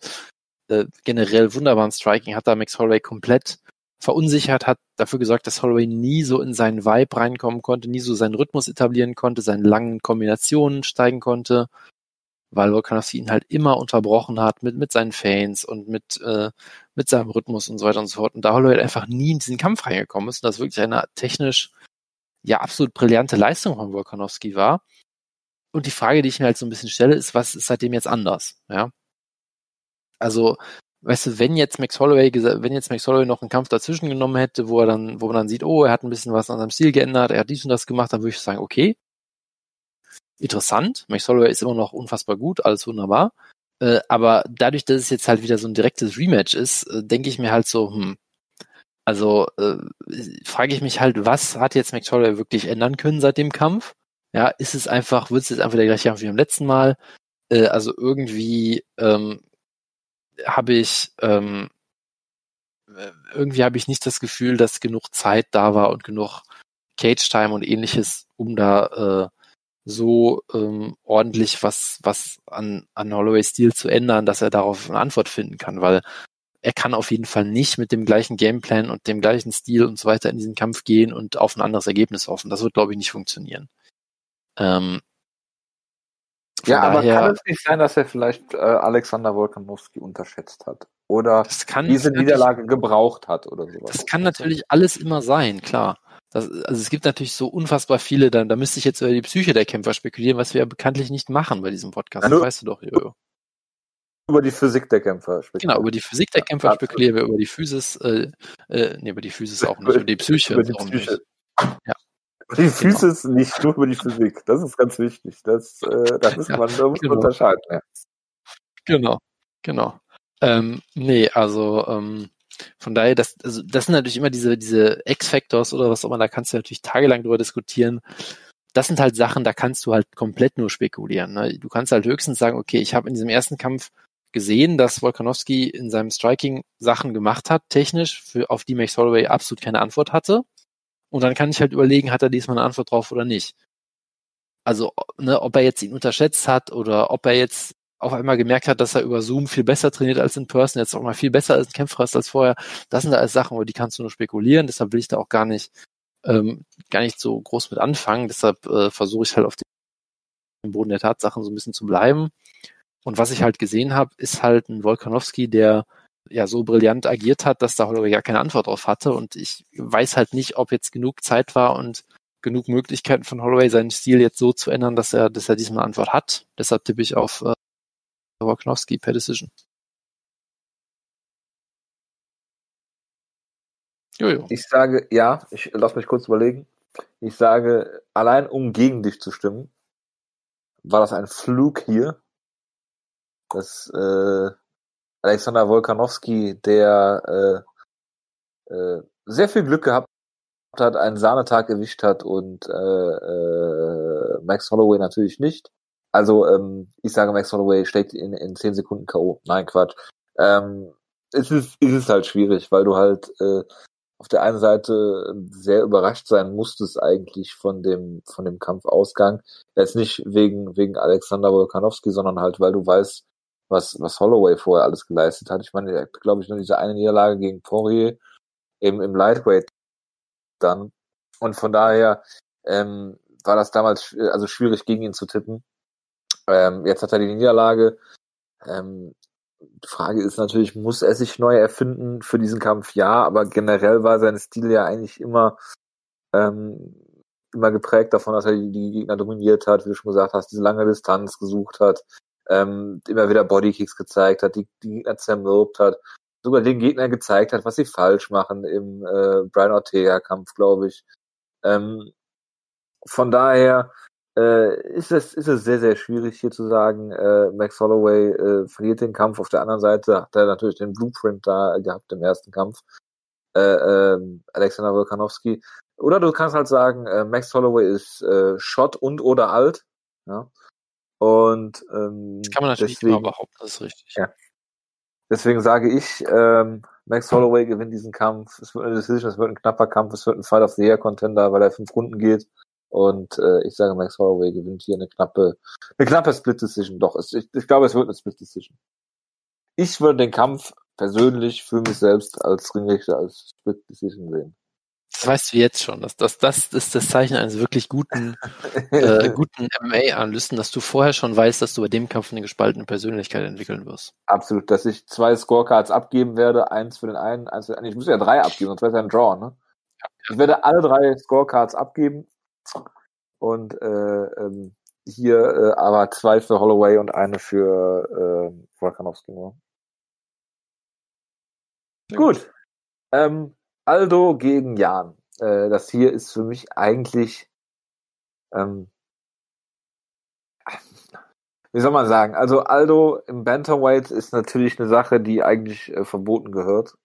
B: äh, generell wunderbaren Striking hat da Max Holloway komplett verunsichert, hat dafür gesorgt, dass Holloway nie so in seinen Vibe reinkommen konnte, nie so seinen Rhythmus etablieren konnte, seine langen Kombinationen steigen konnte. Weil Volkanovski ihn halt immer unterbrochen hat mit, mit seinen Fans und mit, äh, mit seinem Rhythmus und so weiter und so fort. Und da Holloway halt einfach nie in diesen Kampf reingekommen ist und das wirklich eine technisch ja absolut brillante Leistung von Volkanovski war. Und die Frage, die ich mir halt so ein bisschen stelle, ist, was ist seitdem jetzt anders? Ja. Also, weißt du, wenn jetzt Max Holloway, wenn jetzt Max Holloway noch einen Kampf dazwischen genommen hätte, wo er dann, wo man dann sieht, oh, er hat ein bisschen was an seinem Stil geändert, er hat dies und das gemacht, dann würde ich sagen, okay, interessant. Max Holloway ist immer noch unfassbar gut, alles wunderbar. Äh, aber dadurch, dass es jetzt halt wieder so ein direktes Rematch ist, äh, denke ich mir halt so, hm, also äh, frage ich mich halt, was hat jetzt Max Holloway wirklich ändern können seit dem Kampf? Ja, ist es einfach, wird es jetzt einfach der gleiche Kampf wie beim letzten Mal? Äh, also irgendwie ähm, habe ich ähm, äh, irgendwie habe ich nicht das Gefühl, dass genug Zeit da war und genug Cage Time und ähnliches, um da äh, so ähm, ordentlich was, was an, an Holloways Stil zu ändern, dass er darauf eine Antwort finden kann, weil er kann auf jeden Fall nicht mit dem gleichen Gameplan und dem gleichen Stil und so weiter in diesen Kampf gehen und auf ein anderes Ergebnis hoffen. Das wird, glaube ich, nicht funktionieren. Ähm,
A: ja, aber kann es nicht sein, dass er vielleicht äh, Alexander Wolkanowski unterschätzt hat? Oder diese Niederlage gebraucht hat oder sowas?
B: Das kann natürlich alles immer sein, klar. Das, also es gibt natürlich so unfassbar viele, da, da müsste ich jetzt über die Psyche der Kämpfer spekulieren, was wir ja bekanntlich nicht machen bei diesem Podcast. Ja, das weißt du doch, Jojo.
A: Über die Physik der Kämpfer
B: spekulieren. Genau, über die Physik der Kämpfer ja, spekulieren wir, über die Physis, äh, äh, nee, über die Physis auch nicht, über die Psyche. Über die Psyche.
A: Ja. Die Physis genau. nicht, nur über die Physik. Das ist ganz wichtig. Das, äh, das *laughs* ist ja, man, da muss genau. man unterscheiden. Ja.
B: Genau, genau. Ähm, nee, also ähm, von daher, das, also das sind natürlich immer diese, diese X-Factors oder was auch immer, da kannst du natürlich tagelang drüber diskutieren. Das sind halt Sachen, da kannst du halt komplett nur spekulieren. Ne? Du kannst halt höchstens sagen, okay, ich habe in diesem ersten Kampf gesehen, dass Volkanovski in seinem Striking Sachen gemacht hat, technisch, für, auf die Max Holloway absolut keine Antwort hatte. Und dann kann ich halt überlegen, hat er diesmal eine Antwort drauf oder nicht. Also, ne, ob er jetzt ihn unterschätzt hat oder ob er jetzt auf einmal gemerkt hat, dass er über Zoom viel besser trainiert als in Person, jetzt auch mal viel besser als ein Kämpfer ist als vorher. Das sind alles Sachen, über die kannst du nur spekulieren. Deshalb will ich da auch gar nicht, ähm, gar nicht so groß mit anfangen. Deshalb äh, versuche ich halt auf dem Boden der Tatsachen so ein bisschen zu bleiben. Und was ich halt gesehen habe, ist halt ein Volkanowski, der ja so brillant agiert hat, dass da Holloway gar keine Antwort drauf hatte. Und ich weiß halt nicht, ob jetzt genug Zeit war und genug Möglichkeiten von Holloway, seinen Stil jetzt so zu ändern, dass er, dass er diesmal Antwort hat. Deshalb tippe ich auf äh, Wojnarowski per Decision.
A: Jojo. Ich sage, ja, ich lass mich kurz überlegen. Ich sage, allein um gegen dich zu stimmen, war das ein Flug hier, dass äh, Alexander Wolkanowski, der äh, äh, sehr viel Glück gehabt hat, einen Sahnetag erwischt hat und äh, äh, Max Holloway natürlich nicht. Also, ähm, ich sage, Max Holloway steckt in, in 10 Sekunden K.O. Nein, Quatsch. Ähm, es ist, es ist halt schwierig, weil du halt äh, auf der einen Seite sehr überrascht sein musstest eigentlich von dem, von dem Kampfausgang. Jetzt nicht wegen, wegen Alexander Volkanowski, sondern halt, weil du weißt, was, was Holloway vorher alles geleistet hat. Ich meine, er hat, glaube ich, nur diese eine Niederlage gegen Poirier eben im Lightweight dann. Und von daher ähm, war das damals also schwierig gegen ihn zu tippen. Ähm, jetzt hat er die Niederlage. Ähm, die Frage ist natürlich, muss er sich neu erfinden für diesen Kampf? Ja, aber generell war sein Stil ja eigentlich immer, ähm, immer geprägt davon, dass er die Gegner dominiert hat, wie du schon gesagt hast, diese lange Distanz gesucht hat, ähm, immer wieder Bodykicks gezeigt hat, die, die Gegner zermürbt hat, sogar den Gegnern gezeigt hat, was sie falsch machen im äh, Brian Ortega-Kampf, glaube ich. Ähm, von daher äh, ist es ist es sehr sehr schwierig hier zu sagen. Äh, Max Holloway äh, verliert den Kampf. Auf der anderen Seite hat er natürlich den Blueprint da gehabt im ersten Kampf. Äh, äh, Alexander Volkanovski. Oder du kannst halt sagen, äh, Max Holloway ist äh, Shot und oder alt. Ja. Und ähm,
B: das kann man natürlich deswegen, immer behaupten, das ist richtig. Ja.
A: Deswegen sage ich, ähm, Max Holloway gewinnt diesen Kampf. Es wird eine Decision, es wird ein knapper Kampf, es wird ein Fight of the Year Contender, weil er fünf Runden geht. Und äh, ich sage, Max Holloway gewinnt hier eine knappe, eine knappe Split Decision. Doch, es, ich, ich glaube, es wird eine Split Decision. Ich würde den Kampf persönlich für mich selbst als Ringrichter als Split Decision sehen.
B: Das weißt du jetzt schon. Das, das, das ist das Zeichen eines wirklich guten, *laughs* äh, guten MMA-Analysten, dass du vorher schon weißt, dass du bei dem Kampf eine gespaltene Persönlichkeit entwickeln wirst.
A: Absolut, dass ich zwei Scorecards abgeben werde, eins für den einen, eins für den anderen. Ich muss ja drei abgeben, sonst wäre es ja ein Draw, ne? Ich werde alle drei Scorecards abgeben und äh, ähm, hier äh, aber zwei für Holloway und eine für äh, Volkanowski nur. Gut. Ähm, Aldo gegen Jan. Äh, das hier ist für mich eigentlich, ähm, *laughs* wie soll man sagen? Also Aldo im Bantamweight ist natürlich eine Sache, die eigentlich äh, verboten gehört.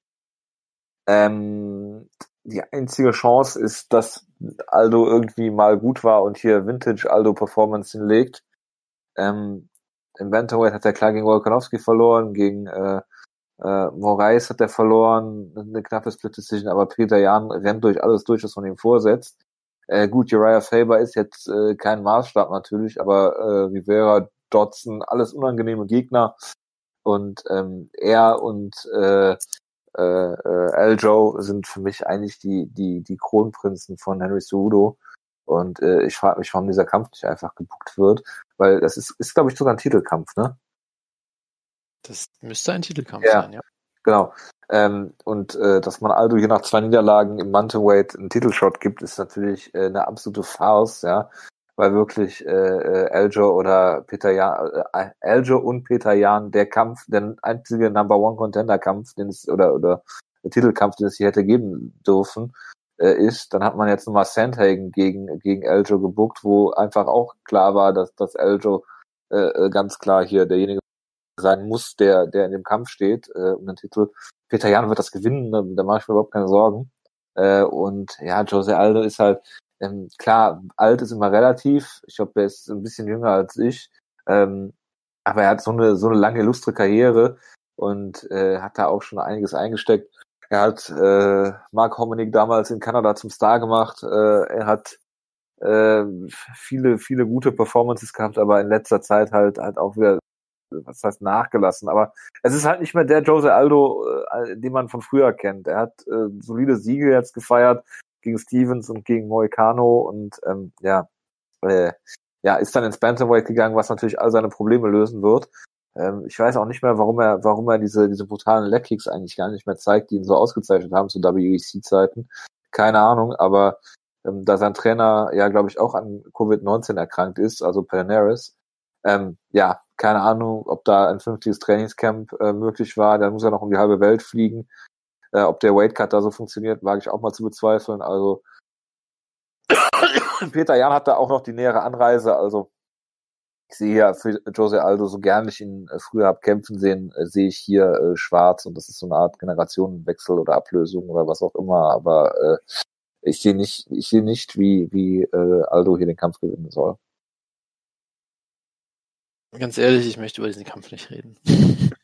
A: Ähm, die einzige Chance ist, dass Aldo irgendwie mal gut war und hier Vintage Aldo Performance hinlegt. Ähm, Im Bantamweight hat er klar gegen Volkanovski verloren, gegen äh, äh, Moraes hat er verloren, eine knappe Split Decision, aber Peter Jan rennt durch alles durch, was man ihm vorsetzt. Äh, gut, Uriah Faber ist jetzt äh, kein Maßstab natürlich, aber äh, Rivera, Dodson, alles unangenehme Gegner. Und ähm, er und äh, äh, äh, Aljo sind für mich eigentlich die, die, die Kronprinzen von Henry Cejudo. Und äh, ich frage mich, warum dieser Kampf nicht einfach gebucht wird, weil das ist, ist glaube ich, sogar ein Titelkampf, ne?
B: Das müsste ein Titelkampf ja, sein, ja.
A: Genau. Ähm, und äh, dass man Aldo hier nach zwei Niederlagen im Bantamweight einen Titelshot gibt, ist natürlich äh, eine absolute Farce, ja weil wirklich äh, äh, Eljo oder Peter Jan, äh, Eljo und Peter Jan der Kampf, der einzige Number One Contender Kampf, den es oder oder der Titelkampf, den es hier hätte geben dürfen, äh, ist. Dann hat man jetzt nochmal Sandhagen gegen gegen Eljo gebuckt, wo einfach auch klar war, dass dass Eljo äh, äh, ganz klar hier derjenige sein muss, der der in dem Kampf steht äh, um den Titel. Peter Jan wird das gewinnen, da, da mache ich mir überhaupt keine Sorgen. Äh, und ja, Jose Aldo ist halt ähm, klar, alt ist immer relativ. Ich glaube, er ist ein bisschen jünger als ich. Ähm, aber er hat so eine, so eine lange, illustre Karriere und äh, hat da auch schon einiges eingesteckt. Er hat äh, Mark Hominick damals in Kanada zum Star gemacht. Äh, er hat äh, viele, viele gute Performances gehabt, aber in letzter Zeit halt halt auch wieder, was heißt nachgelassen. Aber es ist halt nicht mehr der Jose Aldo, äh, den man von früher kennt. Er hat äh, solide Siege jetzt gefeiert, gegen Stevens und gegen Moicano und ähm, ja, äh, ja, ist dann ins Bantamweight gegangen, was natürlich all seine Probleme lösen wird. Ähm, ich weiß auch nicht mehr, warum er, warum er diese, diese brutalen Leckkicks eigentlich gar nicht mehr zeigt, die ihn so ausgezeichnet haben zu WEC-Zeiten. Keine Ahnung, aber ähm, da sein Trainer ja, glaube ich, auch an Covid-19 erkrankt ist, also Panaris, ähm, ja, keine Ahnung, ob da ein fünftiges Trainingscamp äh, möglich war. Dann muss er noch um die halbe Welt fliegen. Äh, ob der Weightcut da so funktioniert, wage ich auch mal zu bezweifeln. Also *coughs* Peter Jan hat da auch noch die nähere Anreise. Also ich sehe ja für Jose Aldo, so gern ich ihn äh, früher habe kämpfen sehen, äh, sehe ich hier äh, schwarz und das ist so eine Art Generationenwechsel oder Ablösung oder was auch immer. Aber äh, ich sehe nicht, ich sehe nicht, wie, wie äh, Aldo hier den Kampf gewinnen soll.
B: Ganz ehrlich, ich möchte über diesen Kampf nicht reden. *laughs*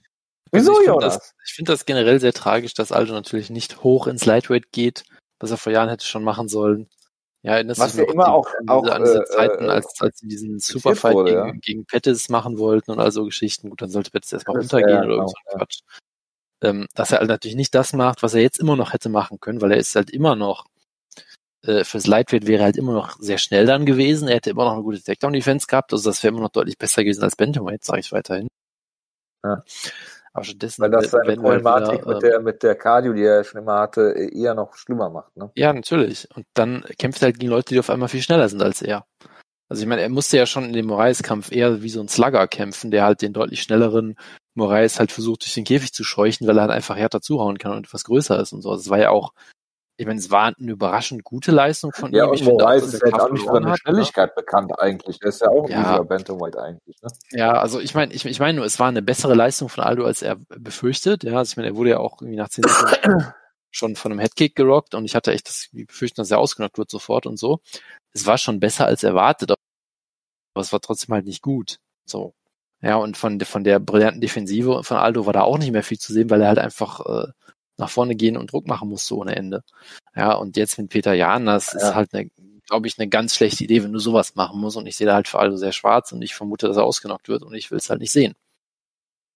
A: Wieso,
B: also ich
A: Jonas?
B: Das, ich finde das generell sehr tragisch, dass Aldo natürlich nicht hoch ins Lightweight geht, was er vor Jahren hätte schon machen sollen. Ja, erinnerst
A: was du immer die, auch,
B: an,
A: auch,
B: an diese äh, Zeiten, äh, als, als sie diesen Superfight wurde, gegen, ja. gegen Pettis machen wollten und all so Geschichten. Gut, dann sollte Pettis erstmal runtergehen ja, oder genau, so ja. Quatsch. Ähm, dass er halt natürlich nicht das macht, was er jetzt immer noch hätte machen können, weil er ist halt immer noch äh, fürs Lightweight wäre halt immer noch sehr schnell dann gewesen. Er hätte immer noch eine gute Takedown-Defense gehabt, also das wäre immer noch deutlich besser gewesen als Bantamweight, sage ich weiterhin. Ja.
A: Aber stattdessen, Weil das seine Problematik wieder, mit, der, ähm, mit der Cardio, die er schon immer hatte, eher noch schlimmer macht. Ne?
B: Ja, natürlich. Und dann kämpft er halt gegen Leute, die auf einmal viel schneller sind als er. Also ich meine, er musste ja schon in dem Moraes-Kampf eher wie so ein Slugger kämpfen, der halt den deutlich schnelleren Moraes halt versucht, durch den Käfig zu scheuchen, weil er halt einfach härter zuhauen kann und etwas größer ist und so. Also es war ja auch ich meine, es war eine überraschend gute Leistung von
A: ja,
B: ihm.
A: Ja, und Moraes ist jetzt auch nicht für seine Schnelligkeit ne? bekannt eigentlich. Der ist ja auch ein ja. Bantamweight eigentlich. Ne?
B: Ja, also ich meine, ich, ich meine nur, es war eine bessere Leistung von Aldo, als er befürchtet. Ja, also ich meine, er wurde ja auch irgendwie nach zehn Sekunden *coughs* schon von einem Headkick gerockt und ich hatte echt das befürchten, dass er ausgenockt wird sofort und so. Es war schon besser als erwartet, aber es war trotzdem halt nicht gut. So. Ja, und von, von der brillanten Defensive von Aldo war da auch nicht mehr viel zu sehen, weil er halt einfach äh, nach vorne gehen und Druck machen musste ohne Ende. Ja, und jetzt mit Peter Jan, das ja. ist halt eine, glaube ich, eine ganz schlechte Idee, wenn du sowas machen musst. Und ich sehe da halt für Aldo sehr schwarz und ich vermute, dass er ausgenockt wird und ich will es halt nicht sehen.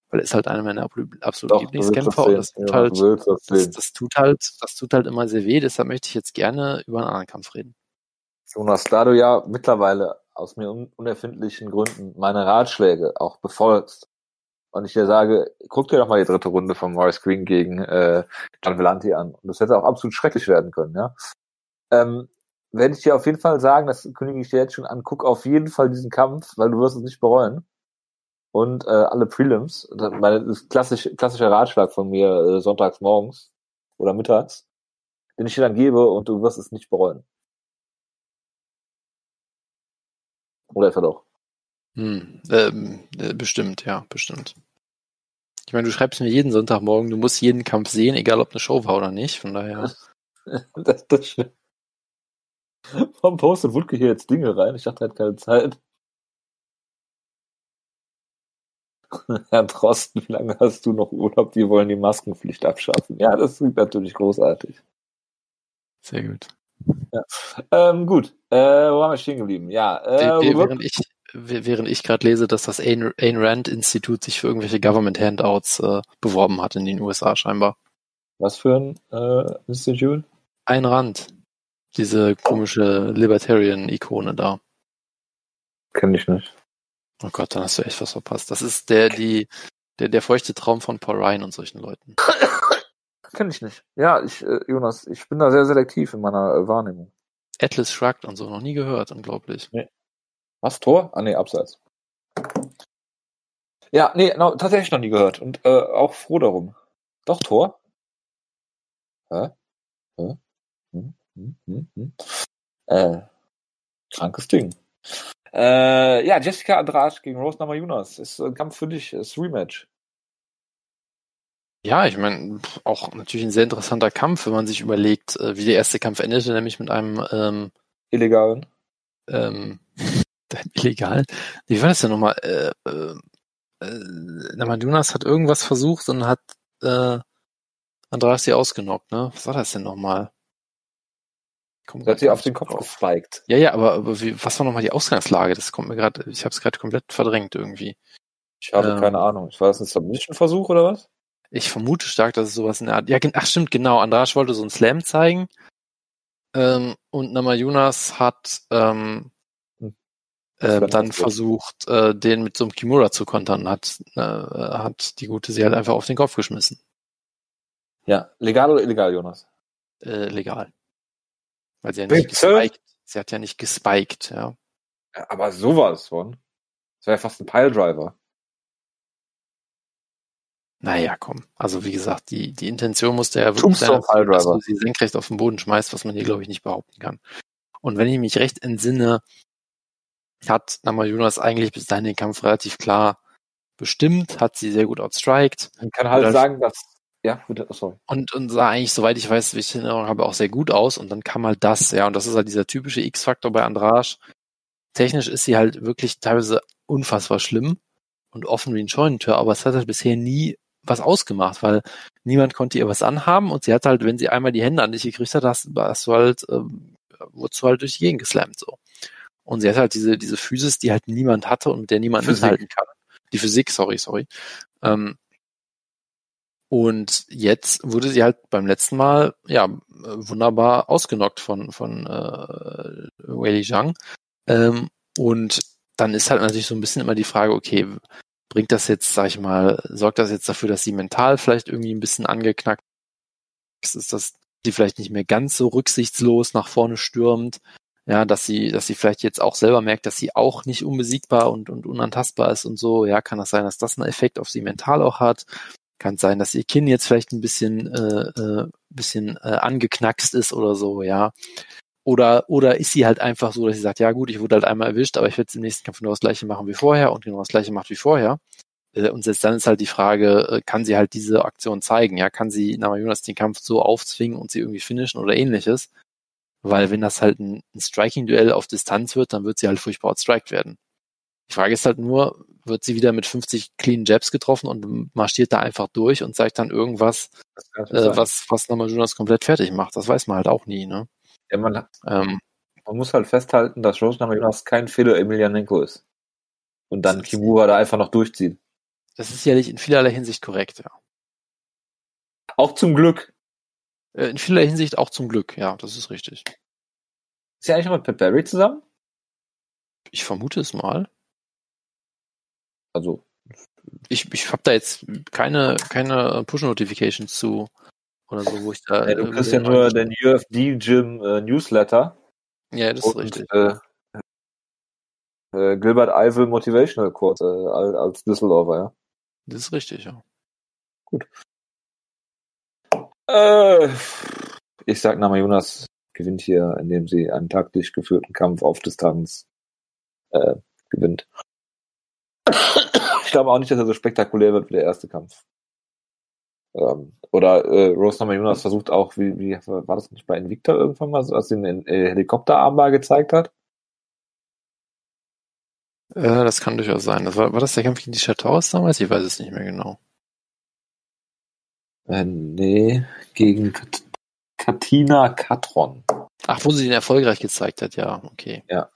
B: weil er ist halt einer meiner absoluten Lieblingskämpfer und das tut, ja, halt, das, das, das, tut halt, das tut halt immer sehr weh, deshalb möchte ich jetzt gerne über einen anderen Kampf reden.
A: Jonas, da du ja mittlerweile aus mir unerfindlichen Gründen meine Ratschläge auch befolgst und ich dir sage, guck dir doch mal die dritte Runde von Morris Green gegen äh, Gian Vellanti an. Und das hätte auch absolut schrecklich werden können, ja. Ähm, werde ich dir auf jeden Fall sagen, das kündige ich dir jetzt schon an, guck auf jeden Fall diesen Kampf, weil du wirst es nicht bereuen und äh, alle Prelims. Meine, das klassisch, klassischer Ratschlag von mir äh, sonntags morgens oder mittags, den ich dir dann gebe und du wirst es nicht bereuen. Oder etwa doch?
B: Hm, ähm, äh, bestimmt, ja, bestimmt. Ich meine, du schreibst mir jeden Sonntagmorgen, du musst jeden Kampf sehen, egal ob eine Show war oder nicht, von daher. *laughs* das, das stimmt.
A: Warum postet Wutke hier jetzt Dinge rein? Ich dachte, er hat keine Zeit. *laughs* Herr Drosten, wie lange hast du noch Urlaub? Wir wollen die Maskenpflicht abschaffen. Ja, das klingt natürlich großartig.
B: Sehr gut.
A: Ja. Ähm, gut, äh, wo haben wir stehen geblieben? Ja,
B: äh, während ich, während ich gerade lese, dass das Ayn, Ayn Rand Institut sich für irgendwelche Government Handouts äh, beworben hat in den USA scheinbar.
A: Was für ein äh, Institut?
B: Ayn Rand. Diese komische Libertarian-Ikone da.
A: Kenn ich nicht.
B: Oh Gott, dann hast du echt was verpasst. Das ist der, die, der, der feuchte Traum von Paul Ryan und solchen Leuten.
A: Kenn ich nicht. Ja, ich, äh, Jonas, ich bin da sehr selektiv in meiner äh, Wahrnehmung.
B: Atlas Shrugged und so, noch nie gehört, unglaublich.
A: Nee. Was, Tor? Ah, nee, Abseits. Ja, nee, no, tatsächlich noch nie gehört und äh, auch froh darum. Doch, Tor? Hä? Hä? Hm, hm, hm, hm. Äh, krankes Ding. Äh, ja, Jessica Andrade gegen Rose Namajunas. Ist ein Kampf für dich, ist Rematch.
B: Ja, ich meine, auch natürlich ein sehr interessanter Kampf, wenn man sich überlegt, äh, wie der erste Kampf endete, nämlich mit einem ähm,
A: illegalen.
B: Ähm, *laughs* illegalen. Wie war das denn nochmal? Äh, äh, äh, Namajunas hat irgendwas versucht und hat äh, Andreas sie ausgenockt, ne? Was war das denn nochmal?
A: Kommt hat sie auf den Kopf drauf. gespiked.
B: Ja, ja, aber, aber wie, was war nochmal die Ausgangslage? Das kommt mir gerade, ich habe es gerade komplett verdrängt irgendwie.
A: Ich habe ähm, keine Ahnung. War das ein Submission-Versuch oder was?
B: Ich vermute stark, dass es sowas in der Art. Ja, ach stimmt, genau. Andrasch wollte so einen Slam zeigen. Ähm, und Namajunas hat ähm, hm. Äh, dann versucht, äh, den mit so einem Kimura zu kontern. Hat, äh, hat die gute sie halt einfach auf den Kopf geschmissen.
A: Ja, legal oder illegal, Jonas?
B: Äh, legal. Weil sie ja nicht Bitte? gespiked. Sie hat ja nicht gespiked, ja.
A: Aber sowas von. Das wäre ja fast ein Piledriver.
B: Naja, komm. Also wie gesagt, die, die Intention musste ja wirklich sein, dass du sie senkrecht auf den Boden schmeißt, was man hier, glaube ich, nicht behaupten kann. Und wenn ich mich recht entsinne, hat Namajunas eigentlich bis dahin den Kampf relativ klar bestimmt, hat sie sehr gut outstriked.
A: Man kann halt sagen, dass ja, bitte, sorry.
B: Und, und sah eigentlich, soweit ich weiß, wie ich in Erinnerung habe, auch sehr gut aus. Und dann kam halt das, ja. Und das ist halt dieser typische X-Faktor bei Andrasch. Technisch ist sie halt wirklich teilweise unfassbar schlimm und offen wie ein Scheunentür, aber es hat halt bisher nie was ausgemacht, weil niemand konnte ihr was anhaben und sie hat halt, wenn sie einmal die Hände an dich gekriegt hat, hast, hast du halt, ähm, wurdest du halt durch die Gegend geslammt, so. Und sie hat halt diese, diese Physis, die halt niemand hatte und mit der niemand Physik. mithalten kann. Die Physik, sorry, sorry. Ähm, und jetzt wurde sie halt beim letzten Mal ja wunderbar ausgenockt von von äh, Wei Zhang. Ähm, und dann ist halt natürlich so ein bisschen immer die Frage, okay, bringt das jetzt, sag ich mal, sorgt das jetzt dafür, dass sie mental vielleicht irgendwie ein bisschen angeknackt ist, dass sie vielleicht nicht mehr ganz so rücksichtslos nach vorne stürmt, ja, dass sie, dass sie vielleicht jetzt auch selber merkt, dass sie auch nicht unbesiegbar und, und unantastbar ist und so, ja, kann das sein, dass das einen Effekt auf sie mental auch hat, kann sein, dass ihr Kinn jetzt vielleicht ein bisschen, äh, äh, bisschen äh, angeknackst ist oder so, ja. Oder, oder ist sie halt einfach so, dass sie sagt, ja gut, ich wurde halt einmal erwischt, aber ich werde im nächsten Kampf genau das gleiche machen wie vorher und genau das gleiche macht wie vorher. Äh, und selbst dann ist halt die Frage, äh, kann sie halt diese Aktion zeigen? Ja, kann sie Namajunas den Kampf so aufzwingen und sie irgendwie finishen oder ähnliches? Weil wenn das halt ein, ein Striking-Duell auf Distanz wird, dann wird sie halt furchtbar outstriked werden. Die Frage ist halt nur, wird sie wieder mit 50 clean Jabs getroffen und marschiert da einfach durch und zeigt dann irgendwas, äh, was, was nochmal Jonas komplett fertig macht. Das weiß man halt auch nie, ne?
A: Ja, man, ähm, man muss halt festhalten, dass Jonas Jonas kein Fedor Emelianenko ist. Und dann Kimura da einfach noch durchzieht.
B: Das ist sicherlich in vielerlei Hinsicht korrekt, ja.
A: Auch zum Glück.
B: Äh, in vielerlei Hinsicht auch zum Glück, ja, das ist richtig.
A: Ist er eigentlich noch mit Pat Barry zusammen?
B: Ich vermute es mal.
A: Also.
B: Ich, ich habe da jetzt keine, keine Push-Notifications zu oder so, wo ich da.
A: Ja, du kriegst ja nur den UFD Gym äh, Newsletter.
B: Ja, das ist richtig.
A: Äh, äh, Gilbert Eiffel Motivational Quote äh, als Düsseldorfer, ja.
B: Das ist richtig, ja.
A: Gut. Äh, ich sag Nama Jonas gewinnt hier, indem sie einen taktisch geführten Kampf auf Distanz äh, gewinnt. ich glaube auch nicht, dass er so spektakulär wird wie der erste Kampf. Ähm, oder äh, Rose Jonas versucht auch, wie, wie war das nicht bei Invicta irgendwann mal, als sie den äh, Helikopterarmbar gezeigt hat?
B: Äh, das kann durchaus sein. Das war, war das der Kampf gegen die Chateaus damals? Ich weiß es nicht mehr genau.
A: Äh, nee, gegen Katina Katron.
B: Ach, wo sie den erfolgreich gezeigt hat, ja, okay.
A: Ja.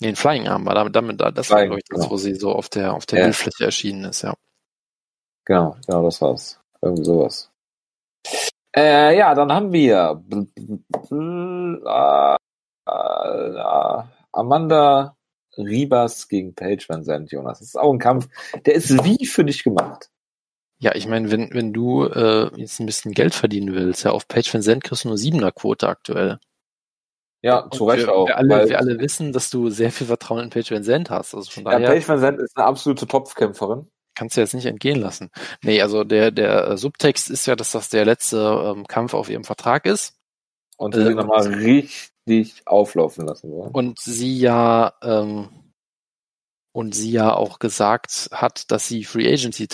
B: Den Flying Arm war damit, damit das Flying, war, glaube ich, das, genau. wo sie so auf der, auf der ja. Bildfläche erschienen ist, ja.
A: Genau, genau, das war's. Irgendwie sowas. Äh, ja, dann haben wir Amanda Ribas gegen Paige Van Zandt, Jonas. Das ist auch ein Kampf, der ist wie für dich gemacht.
B: Ja, ich meine, wenn, wenn du äh, jetzt ein bisschen Geld verdienen willst, ja, auf Page Van Zandt kriegst du nur siebener Quote aktuell.
A: Ja, zu Recht
B: wir,
A: auch.
B: Wir alle, wir alle wissen, dass du sehr viel Vertrauen in Page Van Zandt hast. Also von
A: ja, daher, Paige Van Zandt ist eine absolute Topfkämpferin.
B: Kannst du jetzt nicht entgehen lassen. Nee, also der, der äh, Subtext ist ja, dass das der letzte ähm, Kampf auf ihrem Vertrag ist.
A: Und sie ähm, nochmal richtig auflaufen lassen wollen.
B: Und sie ja, ähm, und sie ja auch gesagt hat, dass sie Free Agency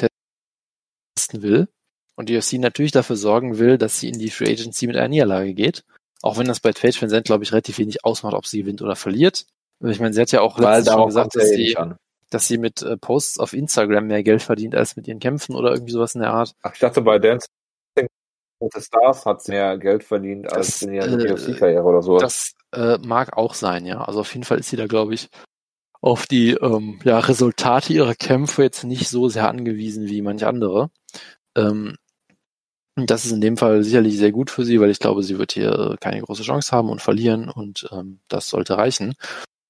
B: testen will. Und die UFC natürlich dafür sorgen will, dass sie in die Free Agency mit einer Niederlage geht. Auch wenn das bei Page Van glaube ich, relativ wenig ausmacht, ob sie gewinnt oder verliert. Ich meine, sie hat ja auch letztens schon gesagt, dass sie, dass sie mit äh, Posts auf Instagram mehr Geld verdient als mit ihren Kämpfen oder irgendwie sowas in der Art.
A: Ach, ich dachte, bei Dancing with the Stars hat sie mehr Geld verdient als das, in ihrer äh, UFC-Karriere oder so.
B: Das äh, mag auch sein, ja. Also auf jeden Fall ist sie da, glaube ich, auf die ähm, ja, Resultate ihrer Kämpfe jetzt nicht so sehr angewiesen wie manch andere. Ähm, das ist in dem Fall sicherlich sehr gut für sie, weil ich glaube, sie wird hier keine große Chance haben und verlieren und ähm, das sollte reichen.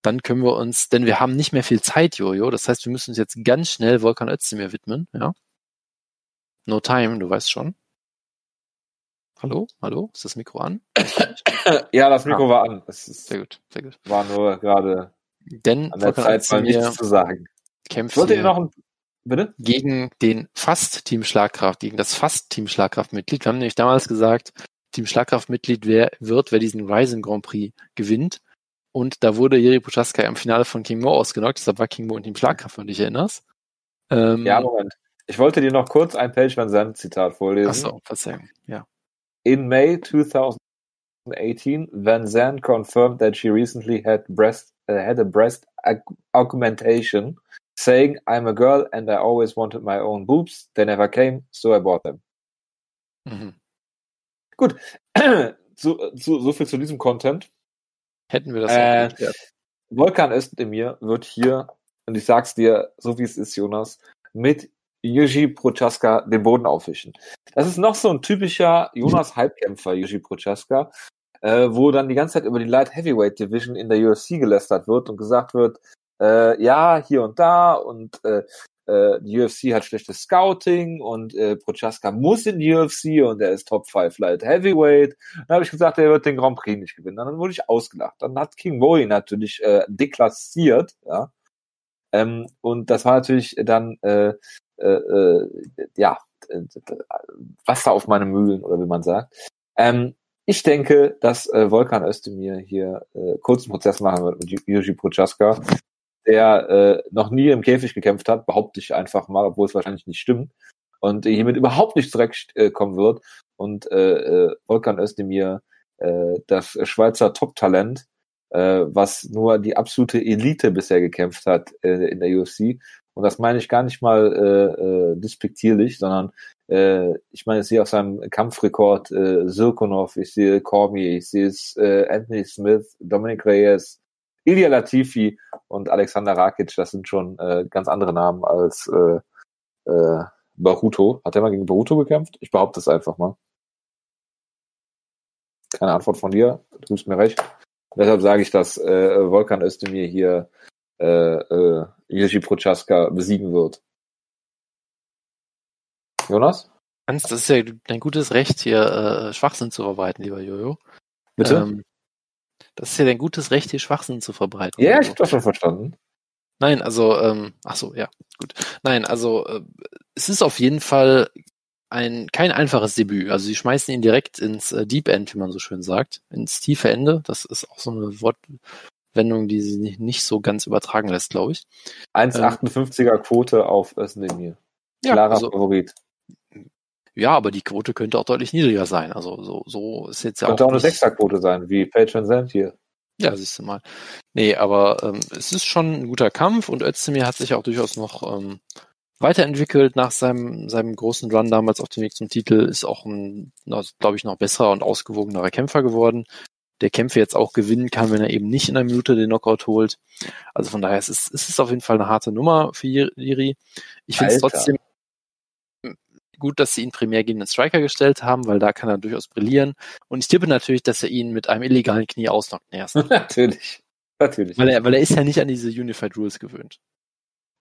B: Dann können wir uns, denn wir haben nicht mehr viel Zeit, Jojo. Das heißt, wir müssen uns jetzt ganz schnell Volkan Özdemir widmen, ja? No time, du weißt schon. Hallo? Hallo? Ist das Mikro an? *coughs*
A: ja, das Mikro ah. war an.
B: Das ist, sehr gut, sehr gut.
A: War nur gerade
B: denn
A: an der Zeit mal nichts zu sagen.
B: Kämpft
A: Wollt ihr noch ein
B: Bitte? Gegen den Fast-Team Schlagkraft, gegen das Fast-Team Schlagkraft-Mitglied. Wir haben nämlich damals gesagt, Team Schlagkraft-Mitglied wer wird, wer diesen Ryzen Grand Prix gewinnt. Und da wurde Jiri Puchaska im Finale von King Mo ausgenockt, deshalb war King Mo in Team Schlagkraft, wenn du dich erinnerst.
A: Ähm, ja, Moment. Ich wollte dir noch kurz ein Page Van Zandt Zitat vorlesen.
B: Achso, Verzeihung, ja.
A: In May 2018, Van Zandt confirmed that she recently had breast had a breast augmentation saying, I'm a girl and I always wanted my own boobs. They never came, so I bought them. Mhm. Gut, *clears throat* so, so, so viel zu diesem Content.
B: Hätten wir das
A: äh, auch nicht Volkan Özdemir wird hier, und ich sag's dir, so wie es ist, Jonas, mit Yuji Prochaska den Boden aufwischen. Das ist noch so ein typischer Jonas-Halbkämpfer, Yuji Prochaska, äh, wo dann die ganze Zeit über die Light Heavyweight Division in der UFC gelästert wird und gesagt wird, äh, ja, hier und da und äh, äh, die UFC hat schlechtes Scouting und äh, Prochaska muss in die UFC und er ist Top 5 Light Heavyweight. Dann habe ich gesagt, er wird den Grand Prix nicht gewinnen. Dann wurde ich ausgelacht. Dann hat King Moe natürlich äh, deklassiert, ja. Ähm, und das war natürlich dann äh, äh, äh, ja Wasser auf meine Mühlen oder wie man sagt. Ähm, ich denke, dass äh, Volkan Özdemir hier äh, kurzen Prozess machen wird mit Yuji Prochaska der äh, noch nie im Käfig gekämpft hat, behaupte ich einfach mal, obwohl es wahrscheinlich nicht stimmt, und hiermit überhaupt nicht zurechtkommen äh, wird. Und äh, äh, Volkan Özdemir, äh, das Schweizer Top-Talent, äh, was nur die absolute Elite bisher gekämpft hat äh, in der UFC. Und das meine ich gar nicht mal äh, äh, despektierlich, sondern äh, ich meine, ich sehe auf seinem Kampfrekord äh, Zirkonov, ich sehe Cormier, ich sehe äh, Anthony Smith, Dominic Reyes, Ilya Latifi und Alexander Rakic, das sind schon äh, ganz andere Namen als äh, äh, Baruto. Hat er mal gegen Baruto gekämpft? Ich behaupte es einfach mal. Keine Antwort von dir. Du gibst mir recht. Deshalb sage ich, dass äh, Volkan Özdemir hier äh, äh, Yoshi Prochaska besiegen wird. Jonas?
B: Hans, das ist ja dein gutes Recht, hier äh, Schwachsinn zu verbreiten, lieber Jojo.
A: Bitte? Ähm,
B: das ist ja dein gutes Recht, hier Schwachsinn zu verbreiten.
A: Ja, ich hab das schon verstanden.
B: Nein, also, ähm, ach so, ja, gut. Nein, also äh, es ist auf jeden Fall ein kein einfaches Debüt. Also sie schmeißen ihn direkt ins äh, Deep End, wie man so schön sagt, ins tiefe Ende. Das ist auch so eine Wortwendung, die sie nicht, nicht so ganz übertragen lässt, glaube ich.
A: 1,58er ähm, Quote auf Özdemir. Klarer ja, also, Favorit.
B: Ja, aber die Quote könnte auch deutlich niedriger sein. Also so, so ist jetzt
A: ja könnte auch, auch eine Sechserquote sein, wie Patron Sand hier.
B: Ja, siehst du mal. Nee, aber ähm, es ist schon ein guter Kampf und Özdemir hat sich auch durchaus noch ähm, weiterentwickelt nach seinem, seinem großen Run damals auf dem Weg zum Titel, ist auch ein, glaube ich, noch besserer und ausgewogenerer Kämpfer geworden. Der Kämpfe jetzt auch gewinnen kann, wenn er eben nicht in einer Minute den Knockout holt. Also von daher es ist es ist auf jeden Fall eine harte Nummer für Jiri. Ich finde es trotzdem gut, dass sie ihn primär gegen den Striker gestellt haben, weil da kann er durchaus brillieren. Und ich tippe natürlich, dass er ihn mit einem illegalen Knie ausnockt erst. *laughs*
A: natürlich. Natürlich.
B: Weil er, weil er ist ja nicht an diese Unified Rules gewöhnt.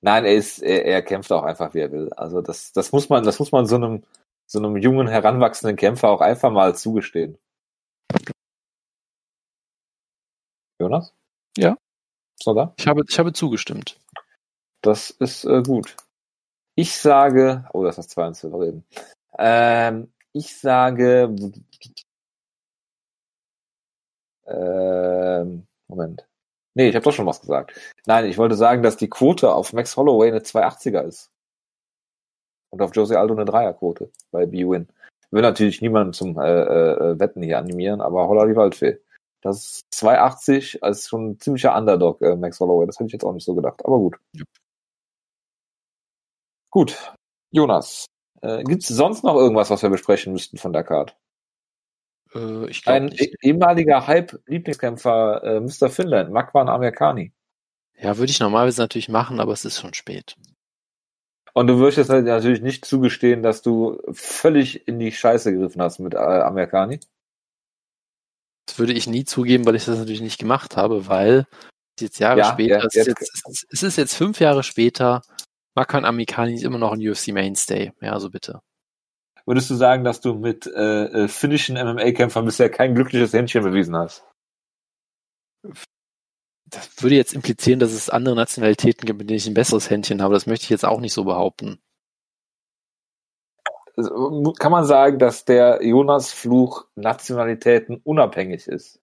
A: Nein, er ist, er, er kämpft auch einfach, wie er will. Also das, das muss man, das muss man so einem, so einem jungen, heranwachsenden Kämpfer auch einfach mal zugestehen. Jonas?
B: Ja.
A: So da?
B: Ich habe, ich habe zugestimmt.
A: Das ist äh, gut. Ich sage, oh, das ist 2 1 zu reden. Ähm, ich sage, ähm, Moment. Nee, ich habe doch schon was gesagt. Nein, ich wollte sagen, dass die Quote auf Max Holloway eine 280er ist. Und auf Jose Aldo eine Dreierquote bei B-Win. Will natürlich niemanden zum äh, äh, Wetten hier animieren, aber Holla die Waldfee. Das ist 280 als schon ein ziemlicher Underdog, äh, Max Holloway. Das hätte ich jetzt auch nicht so gedacht, aber gut. Gut. Jonas, äh, gibt es sonst noch irgendwas, was wir besprechen müssten von der Card?
B: Äh, ich
A: Ein nicht. ehemaliger Hype-Lieblingskämpfer, äh, Mr. Finland, Makwan Amerikani.
B: Ja, würde ich normalerweise natürlich machen, aber es ist schon spät.
A: Und du würdest jetzt natürlich nicht zugestehen, dass du völlig in die Scheiße gegriffen hast mit äh, Amerikani?
B: Das würde ich nie zugeben, weil ich das natürlich nicht gemacht habe, weil jetzt Jahre ja, später, ja, es, ist jetzt, es ist jetzt fünf Jahre später, Makwan Amikani ist immer noch ein UFC Mainstay. Ja, also bitte.
A: Würdest du sagen, dass du mit äh, äh finnischen MMA-Kämpfern bisher kein glückliches Händchen bewiesen hast?
B: Das würde jetzt implizieren, dass es andere Nationalitäten gibt, mit denen ich ein besseres Händchen habe. Das möchte ich jetzt auch nicht so behaupten.
A: Also, kann man sagen, dass der Jonas-Fluch Nationalitäten unabhängig ist?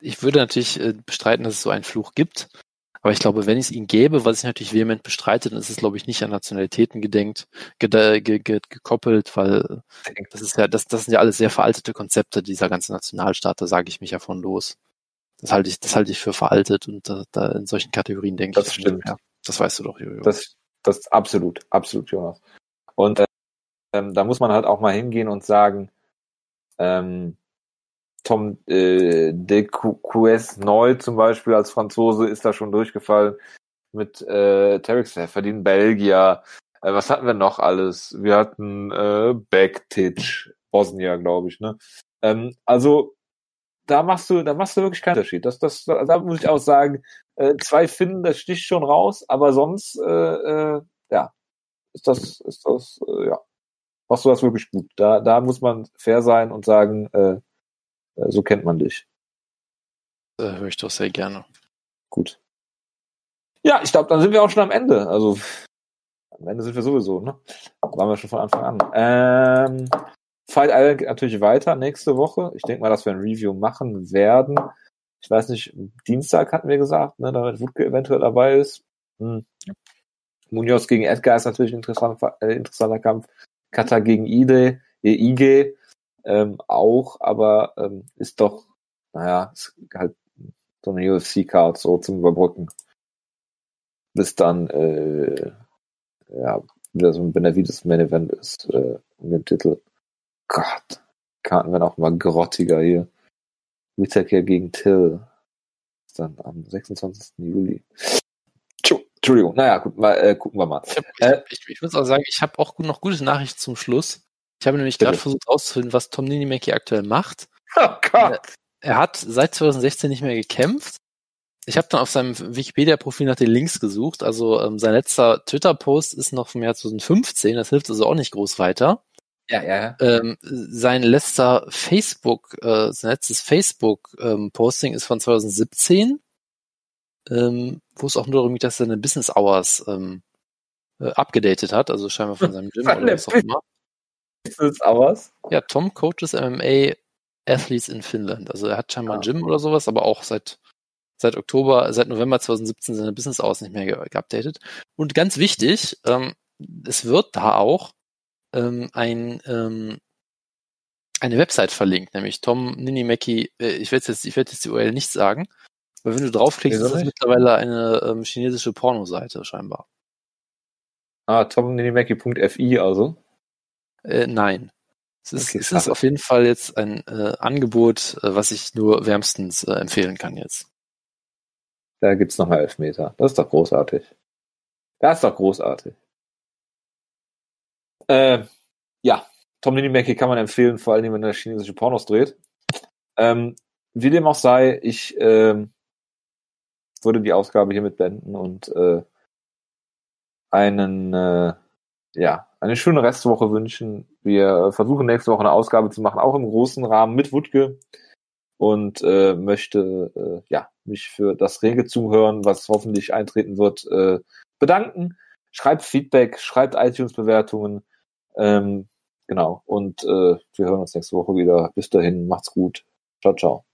B: Ich würde natürlich äh, bestreiten, dass es so einen Fluch gibt. Aber ich glaube, wenn es ihn gäbe, was ich natürlich vehement bestreite, dann ist es, glaube ich, nicht an Nationalitäten gedenkt, ge ge ge gekoppelt, weil das ist ja, das, das sind ja alles sehr veraltete Konzepte, dieser ganze Nationalstaat, da sage ich mich ja von los. Das halte ich, das halte ich für veraltet und da, da in solchen Kategorien denke
A: das ich. Stimmt. Ja,
B: das weißt du doch, Jojo.
A: Das, das absolut, absolut, Jonas. Und ähm, da muss man halt auch mal hingehen und sagen, ähm, Tom äh, de Coues Neu zum Beispiel als Franzose ist da schon durchgefallen mit äh, Tarek Seferdin, Belgier. Äh, was hatten wir noch alles? Wir hatten äh, Bektic, Bosnier, glaube ich. Ne? Ähm, also da machst du, da machst du wirklich keinen Unterschied. Das, das, da muss ich auch sagen, äh, zwei Finnen, das sticht schon raus, aber sonst, äh, äh, ja, ist das, ist das, äh, ja, machst du das wirklich gut. Da, da muss man fair sein und sagen, äh, so kennt man dich.
B: Äh, höre ich doch sehr gerne.
A: Gut. Ja, ich glaube, dann sind wir auch schon am Ende. Also am Ende sind wir sowieso, ne? Waren wir schon von Anfang an. Ähm, Fight Island geht natürlich weiter nächste Woche. Ich denke mal, dass wir ein Review machen werden. Ich weiß nicht, Dienstag hatten wir gesagt, ne, damit Wutke eventuell dabei ist. Hm. Munoz gegen Edgar ist natürlich ein interessanter, äh, interessanter Kampf. Kata gegen Ide, äh, Ige ähm, auch, aber ähm, ist doch, naja, ist halt so eine UFC-Card so zum Überbrücken. Bis dann, äh, ja, wieder so ein Benavides Main Event ist, äh, um den Titel. Gott, Karten werden auch mal grottiger hier. Whittaker gegen Till. Ist dann am 26. Juli. Entschuldigung, naja, gut, mal, äh, gucken wir mal.
B: Ich, äh, ich, ich muss auch sagen, ich habe auch noch gute Nachrichten zum Schluss. Ich habe nämlich gerade versucht herauszufinden, was Tom Ninimaki aktuell macht.
A: Oh Gott.
B: Er, er hat seit 2016 nicht mehr gekämpft. Ich habe dann auf seinem Wikipedia-Profil nach den Links gesucht. Also ähm, sein letzter Twitter-Post ist noch vom Jahr 2015. Das hilft also auch nicht groß weiter.
A: Ja, ja, ja.
B: Ähm, sein letzter Facebook, äh, sein letztes Facebook-Posting ähm, ist von 2017, ähm, wo es auch nur darum geht, dass er seine Business Hours ähm, äh, abgedatet hat, also scheinbar von seinem Gym *laughs* oder was auch immer.
A: Business Hours?
B: Ja, Tom coaches MMA Athletes in Finnland. Also er hat scheinbar ein ah. Gym oder sowas, aber auch seit seit Oktober, seit November 2017 seine Business Hours nicht mehr geupdatet. Und ganz wichtig, ähm, es wird da auch ähm, ein, ähm, eine Website verlinkt, nämlich Tom Ninimeki, äh, ich werde jetzt, ich werde jetzt die URL nicht sagen, aber wenn du draufklickst, ist das mittlerweile eine ähm, chinesische Pornoseite scheinbar.
A: Ah, tomninimeki.fi also?
B: Äh, nein. Es ist, okay, es ist auf jeden Fall jetzt ein äh, Angebot, äh, was ich nur wärmstens äh, empfehlen kann jetzt.
A: Da gibt's nochmal Elfmeter. Das ist doch großartig. Das ist doch großartig. Äh, ja, Tom Ninimaki kann man empfehlen, vor allem wenn er chinesische Pornos dreht. Ähm, wie dem auch sei, ich äh, würde die Ausgabe hiermit beenden und äh, einen, äh, ja, eine schöne Restwoche wünschen. Wir versuchen nächste Woche eine Ausgabe zu machen, auch im großen Rahmen mit Wutke und äh, möchte äh, ja mich für das rege Zuhören, was hoffentlich eintreten wird, äh, bedanken. Schreibt Feedback, schreibt iTunes-Bewertungen, ähm, genau. Und äh, wir hören uns nächste Woche wieder. Bis dahin, macht's gut. Ciao, ciao.